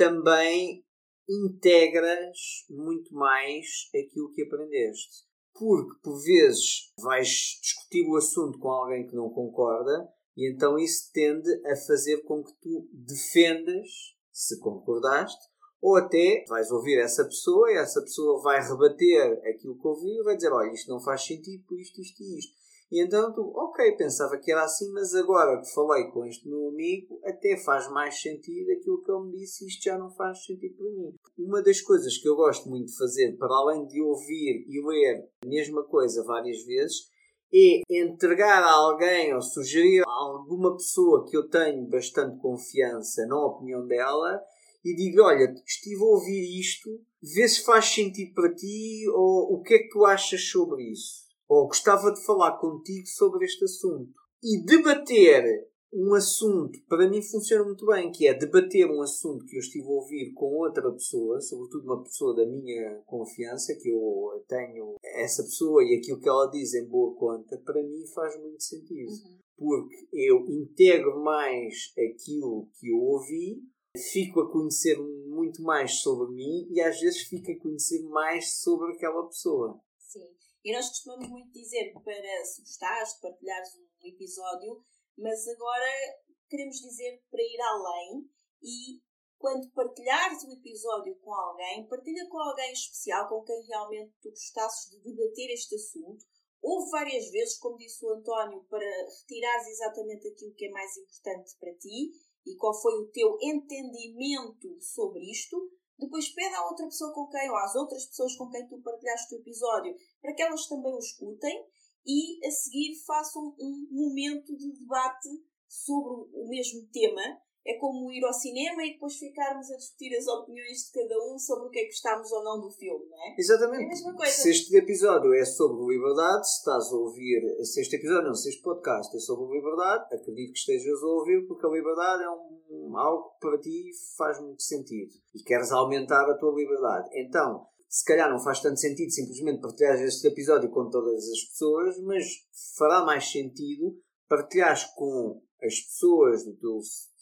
também integras muito mais aquilo que aprendeste. Porque, por vezes, vais discutir o assunto com alguém que não concorda e então isso tende a fazer com que tu defendas, se concordaste, ou até vais ouvir essa pessoa e essa pessoa vai rebater aquilo que ouviu e vai dizer: Olha, isto não faz sentido por isto, isto e isto. E então tu, ok, pensava que era assim, mas agora que falei com este meu amigo, até faz mais sentido aquilo que ele me disse isto já não faz sentido para mim. Uma das coisas que eu gosto muito de fazer, para além de ouvir e ler a mesma coisa várias vezes, é entregar a alguém ou sugerir a alguma pessoa que eu tenho bastante confiança na opinião dela e digo: Olha, estive a ouvir isto, vê se faz sentido para ti ou o que é que tu achas sobre isso ou gostava de falar contigo sobre este assunto e debater um assunto, para mim funciona muito bem, que é debater um assunto que eu estive a ouvir com outra pessoa, sobretudo uma pessoa da minha confiança, que eu tenho essa pessoa e aquilo que ela diz em boa conta, para mim faz muito sentido. Uhum. Porque eu integro mais aquilo que eu ouvi, fico a conhecer muito mais sobre mim e às vezes fico a conhecer mais sobre aquela pessoa. Sim. E nós costumamos muito dizer para se gostares partilhares um episódio, mas agora queremos dizer para ir além e quando partilhares o episódio com alguém, partilha com alguém especial, com quem realmente tu gostasses de debater este assunto. Houve várias vezes, como disse o António, para retirares exatamente aquilo que é mais importante para ti e qual foi o teu entendimento sobre isto. Depois pede à outra pessoa com quem, ou às outras pessoas com quem tu partilhaste o episódio, para que elas também o escutem e a seguir façam um momento de debate sobre o mesmo tema. É como ir ao cinema e depois ficarmos a discutir as opiniões de cada um sobre o que é que gostámos ou não do filme, não é? Exatamente. É a mesma coisa. Se este episódio é sobre liberdade, se estás a ouvir, se este episódio não, se este podcast é sobre liberdade, acredito que estejas a ouvir porque a liberdade é um, algo que para ti faz muito sentido e queres aumentar a tua liberdade. Então, se calhar não faz tanto sentido simplesmente partilhar este episódio com todas as pessoas, mas fará mais sentido partilhares com as pessoas do teu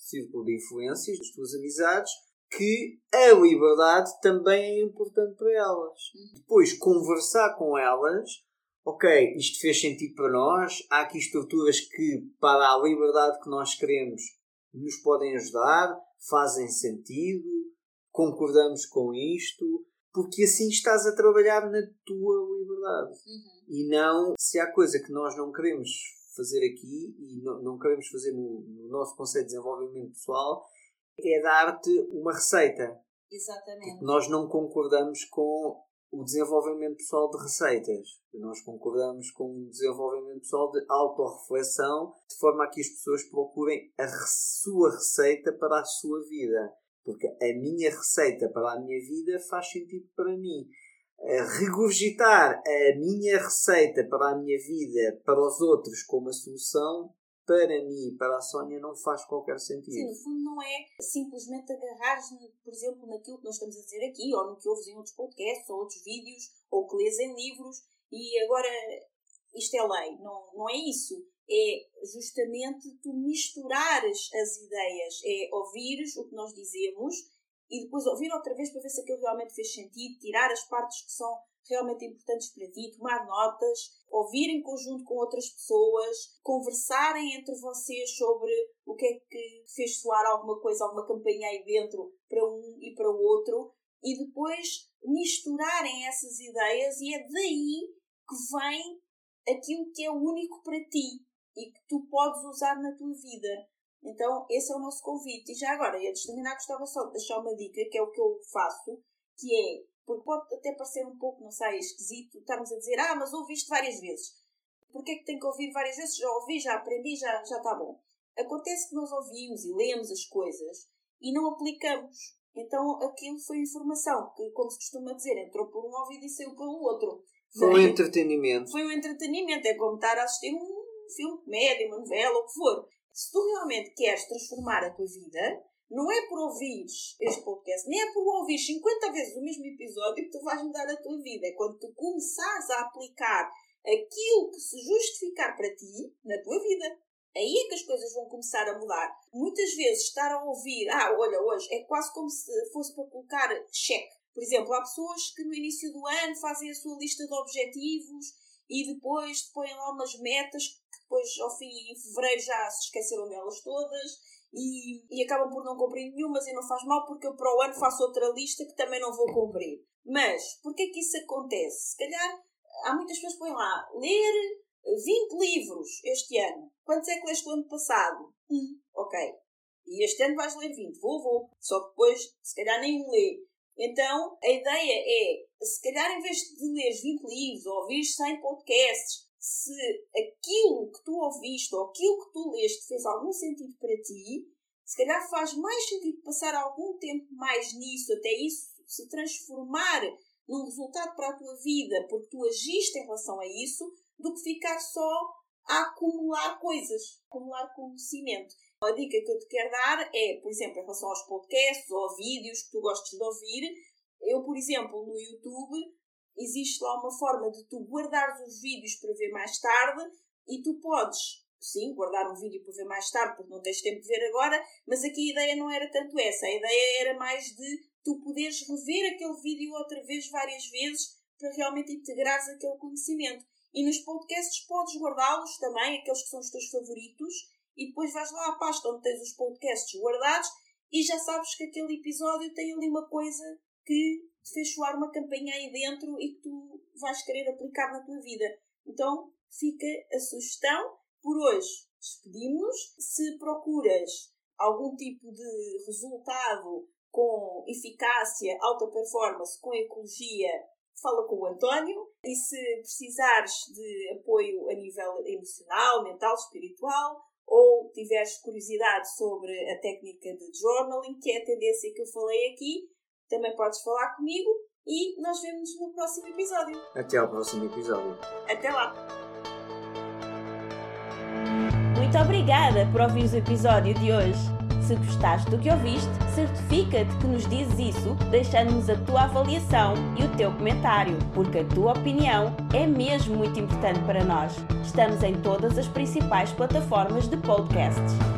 círculo de influências, das tuas amizades, que a liberdade também é importante para elas. Depois, conversar com elas, ok, isto fez sentido para nós, há aqui estruturas que, para a liberdade que nós queremos, nos podem ajudar, fazem sentido, concordamos com isto, porque assim estás a trabalhar na tua liberdade. Uhum. E não se há coisa que nós não queremos fazer aqui e não, não queremos fazer no, no, nosso conceito de desenvolvimento pessoal é dar-te uma receita. Exatamente. Porque nós não concordamos com o desenvolvimento pessoal de receitas. Nós concordamos com o desenvolvimento pessoal de autorreflexão, de forma a que as pessoas procurem a sua receita para a sua vida. Porque a minha receita para a minha vida faz sentido para mim. Regurgitar a minha receita para a minha vida para os outros como a solução, para mim e para a Sónia, não faz qualquer sentido. Sim, no fundo não é simplesmente agarrar, por exemplo, naquilo que nós estamos a dizer aqui, ou no que ouves em outros podcasts, ou outros vídeos, ou que lês em livros, e agora isto é lei. Não, não é isso é justamente tu misturares as ideias, é ouvires o que nós dizemos e depois ouvir outra vez para ver se aquilo realmente fez sentido, tirar as partes que são realmente importantes para ti, tomar notas, ouvir em conjunto com outras pessoas, conversarem entre vocês sobre o que é que fez soar alguma coisa, alguma campanha aí dentro para um e para o outro e depois misturarem essas ideias e é daí que vem aquilo que é único para ti e que tu podes usar na tua vida. Então, esse é o nosso convite. E já agora, antes de terminar, gostava só de deixar uma dica, que é o que eu faço, que é, porque pode até parecer um pouco, não sei, esquisito, estarmos a dizer, ah, mas ouviste várias vezes. Porquê é que tenho que ouvir várias vezes? Já ouvi, já aprendi, já já está bom. Acontece que nós ouvimos e lemos as coisas e não aplicamos. Então, aquilo foi informação que, como se costuma dizer, entrou por um ouvido e saiu pelo outro. Foi um entretenimento. Foi um entretenimento. É como estar a assistir um filme, comédia, uma novela, o que for. Se tu realmente queres transformar a tua vida, não é por ouvires este podcast, nem é por ouvir 50 vezes o mesmo episódio que tu vais mudar a tua vida. É quando tu começares a aplicar aquilo que se justificar para ti na tua vida. Aí é que as coisas vão começar a mudar. Muitas vezes estar a ouvir, ah, olha, hoje é quase como se fosse para colocar cheque. Por exemplo, há pessoas que no início do ano fazem a sua lista de objetivos e depois põem lá umas metas depois ao fim, em fevereiro, já se esqueceram delas todas e, e acabam por não cumprir nenhumas e não faz mal porque eu para o ano faço outra lista que também não vou cumprir. Mas, porquê que isso acontece? Se calhar, há muitas pessoas que põem lá, ler 20 livros este ano. Quantos é que leste o ano passado? Um. Ok. E este ano vais ler 20. Vou, vou. Só que depois, se calhar, nenhum lê. Então, a ideia é, se calhar, em vez de ler 20 livros ou ouvir 100 podcasts, se aquilo que tu ouviste ou aquilo que tu leste fez algum sentido para ti, se calhar faz mais sentido passar algum tempo mais nisso, até isso se transformar num resultado para a tua vida, porque tu agiste em relação a isso, do que ficar só a acumular coisas, acumular conhecimento. A dica que eu te quero dar é, por exemplo, em relação aos podcasts ou vídeos que tu gostes de ouvir, eu, por exemplo, no YouTube, existe lá uma forma de tu guardares os vídeos para ver mais tarde e tu podes, sim, guardar um vídeo para ver mais tarde porque não tens tempo de ver agora, mas aqui a ideia não era tanto essa. A ideia era mais de tu poderes rever aquele vídeo outra vez várias vezes para realmente integrares aquele conhecimento. E nos podcasts podes guardá-los também, aqueles que são os teus favoritos, e depois vais lá à pasta onde tens os podcasts guardados e já sabes que aquele episódio tem ali uma coisa que te fez soar uma campanha aí dentro e que tu vais querer aplicar na tua vida. Então fica a sugestão. Por hoje despedimos-nos. Se procuras algum tipo de resultado com eficácia, alta performance, com ecologia, fala com o António. E se precisares de apoio a nível emocional, mental, espiritual, ou tiveres curiosidade sobre a técnica de journaling, que é a tendência que eu falei aqui, também podes falar comigo e nós vemos no próximo episódio. Até ao próximo episódio. Até lá! Muito obrigada por ouvir o episódio de hoje. Se gostaste do que ouviste, certifica-te que nos dizes isso deixando-nos a tua avaliação e o teu comentário, porque a tua opinião é mesmo muito importante para nós. Estamos em todas as principais plataformas de podcasts.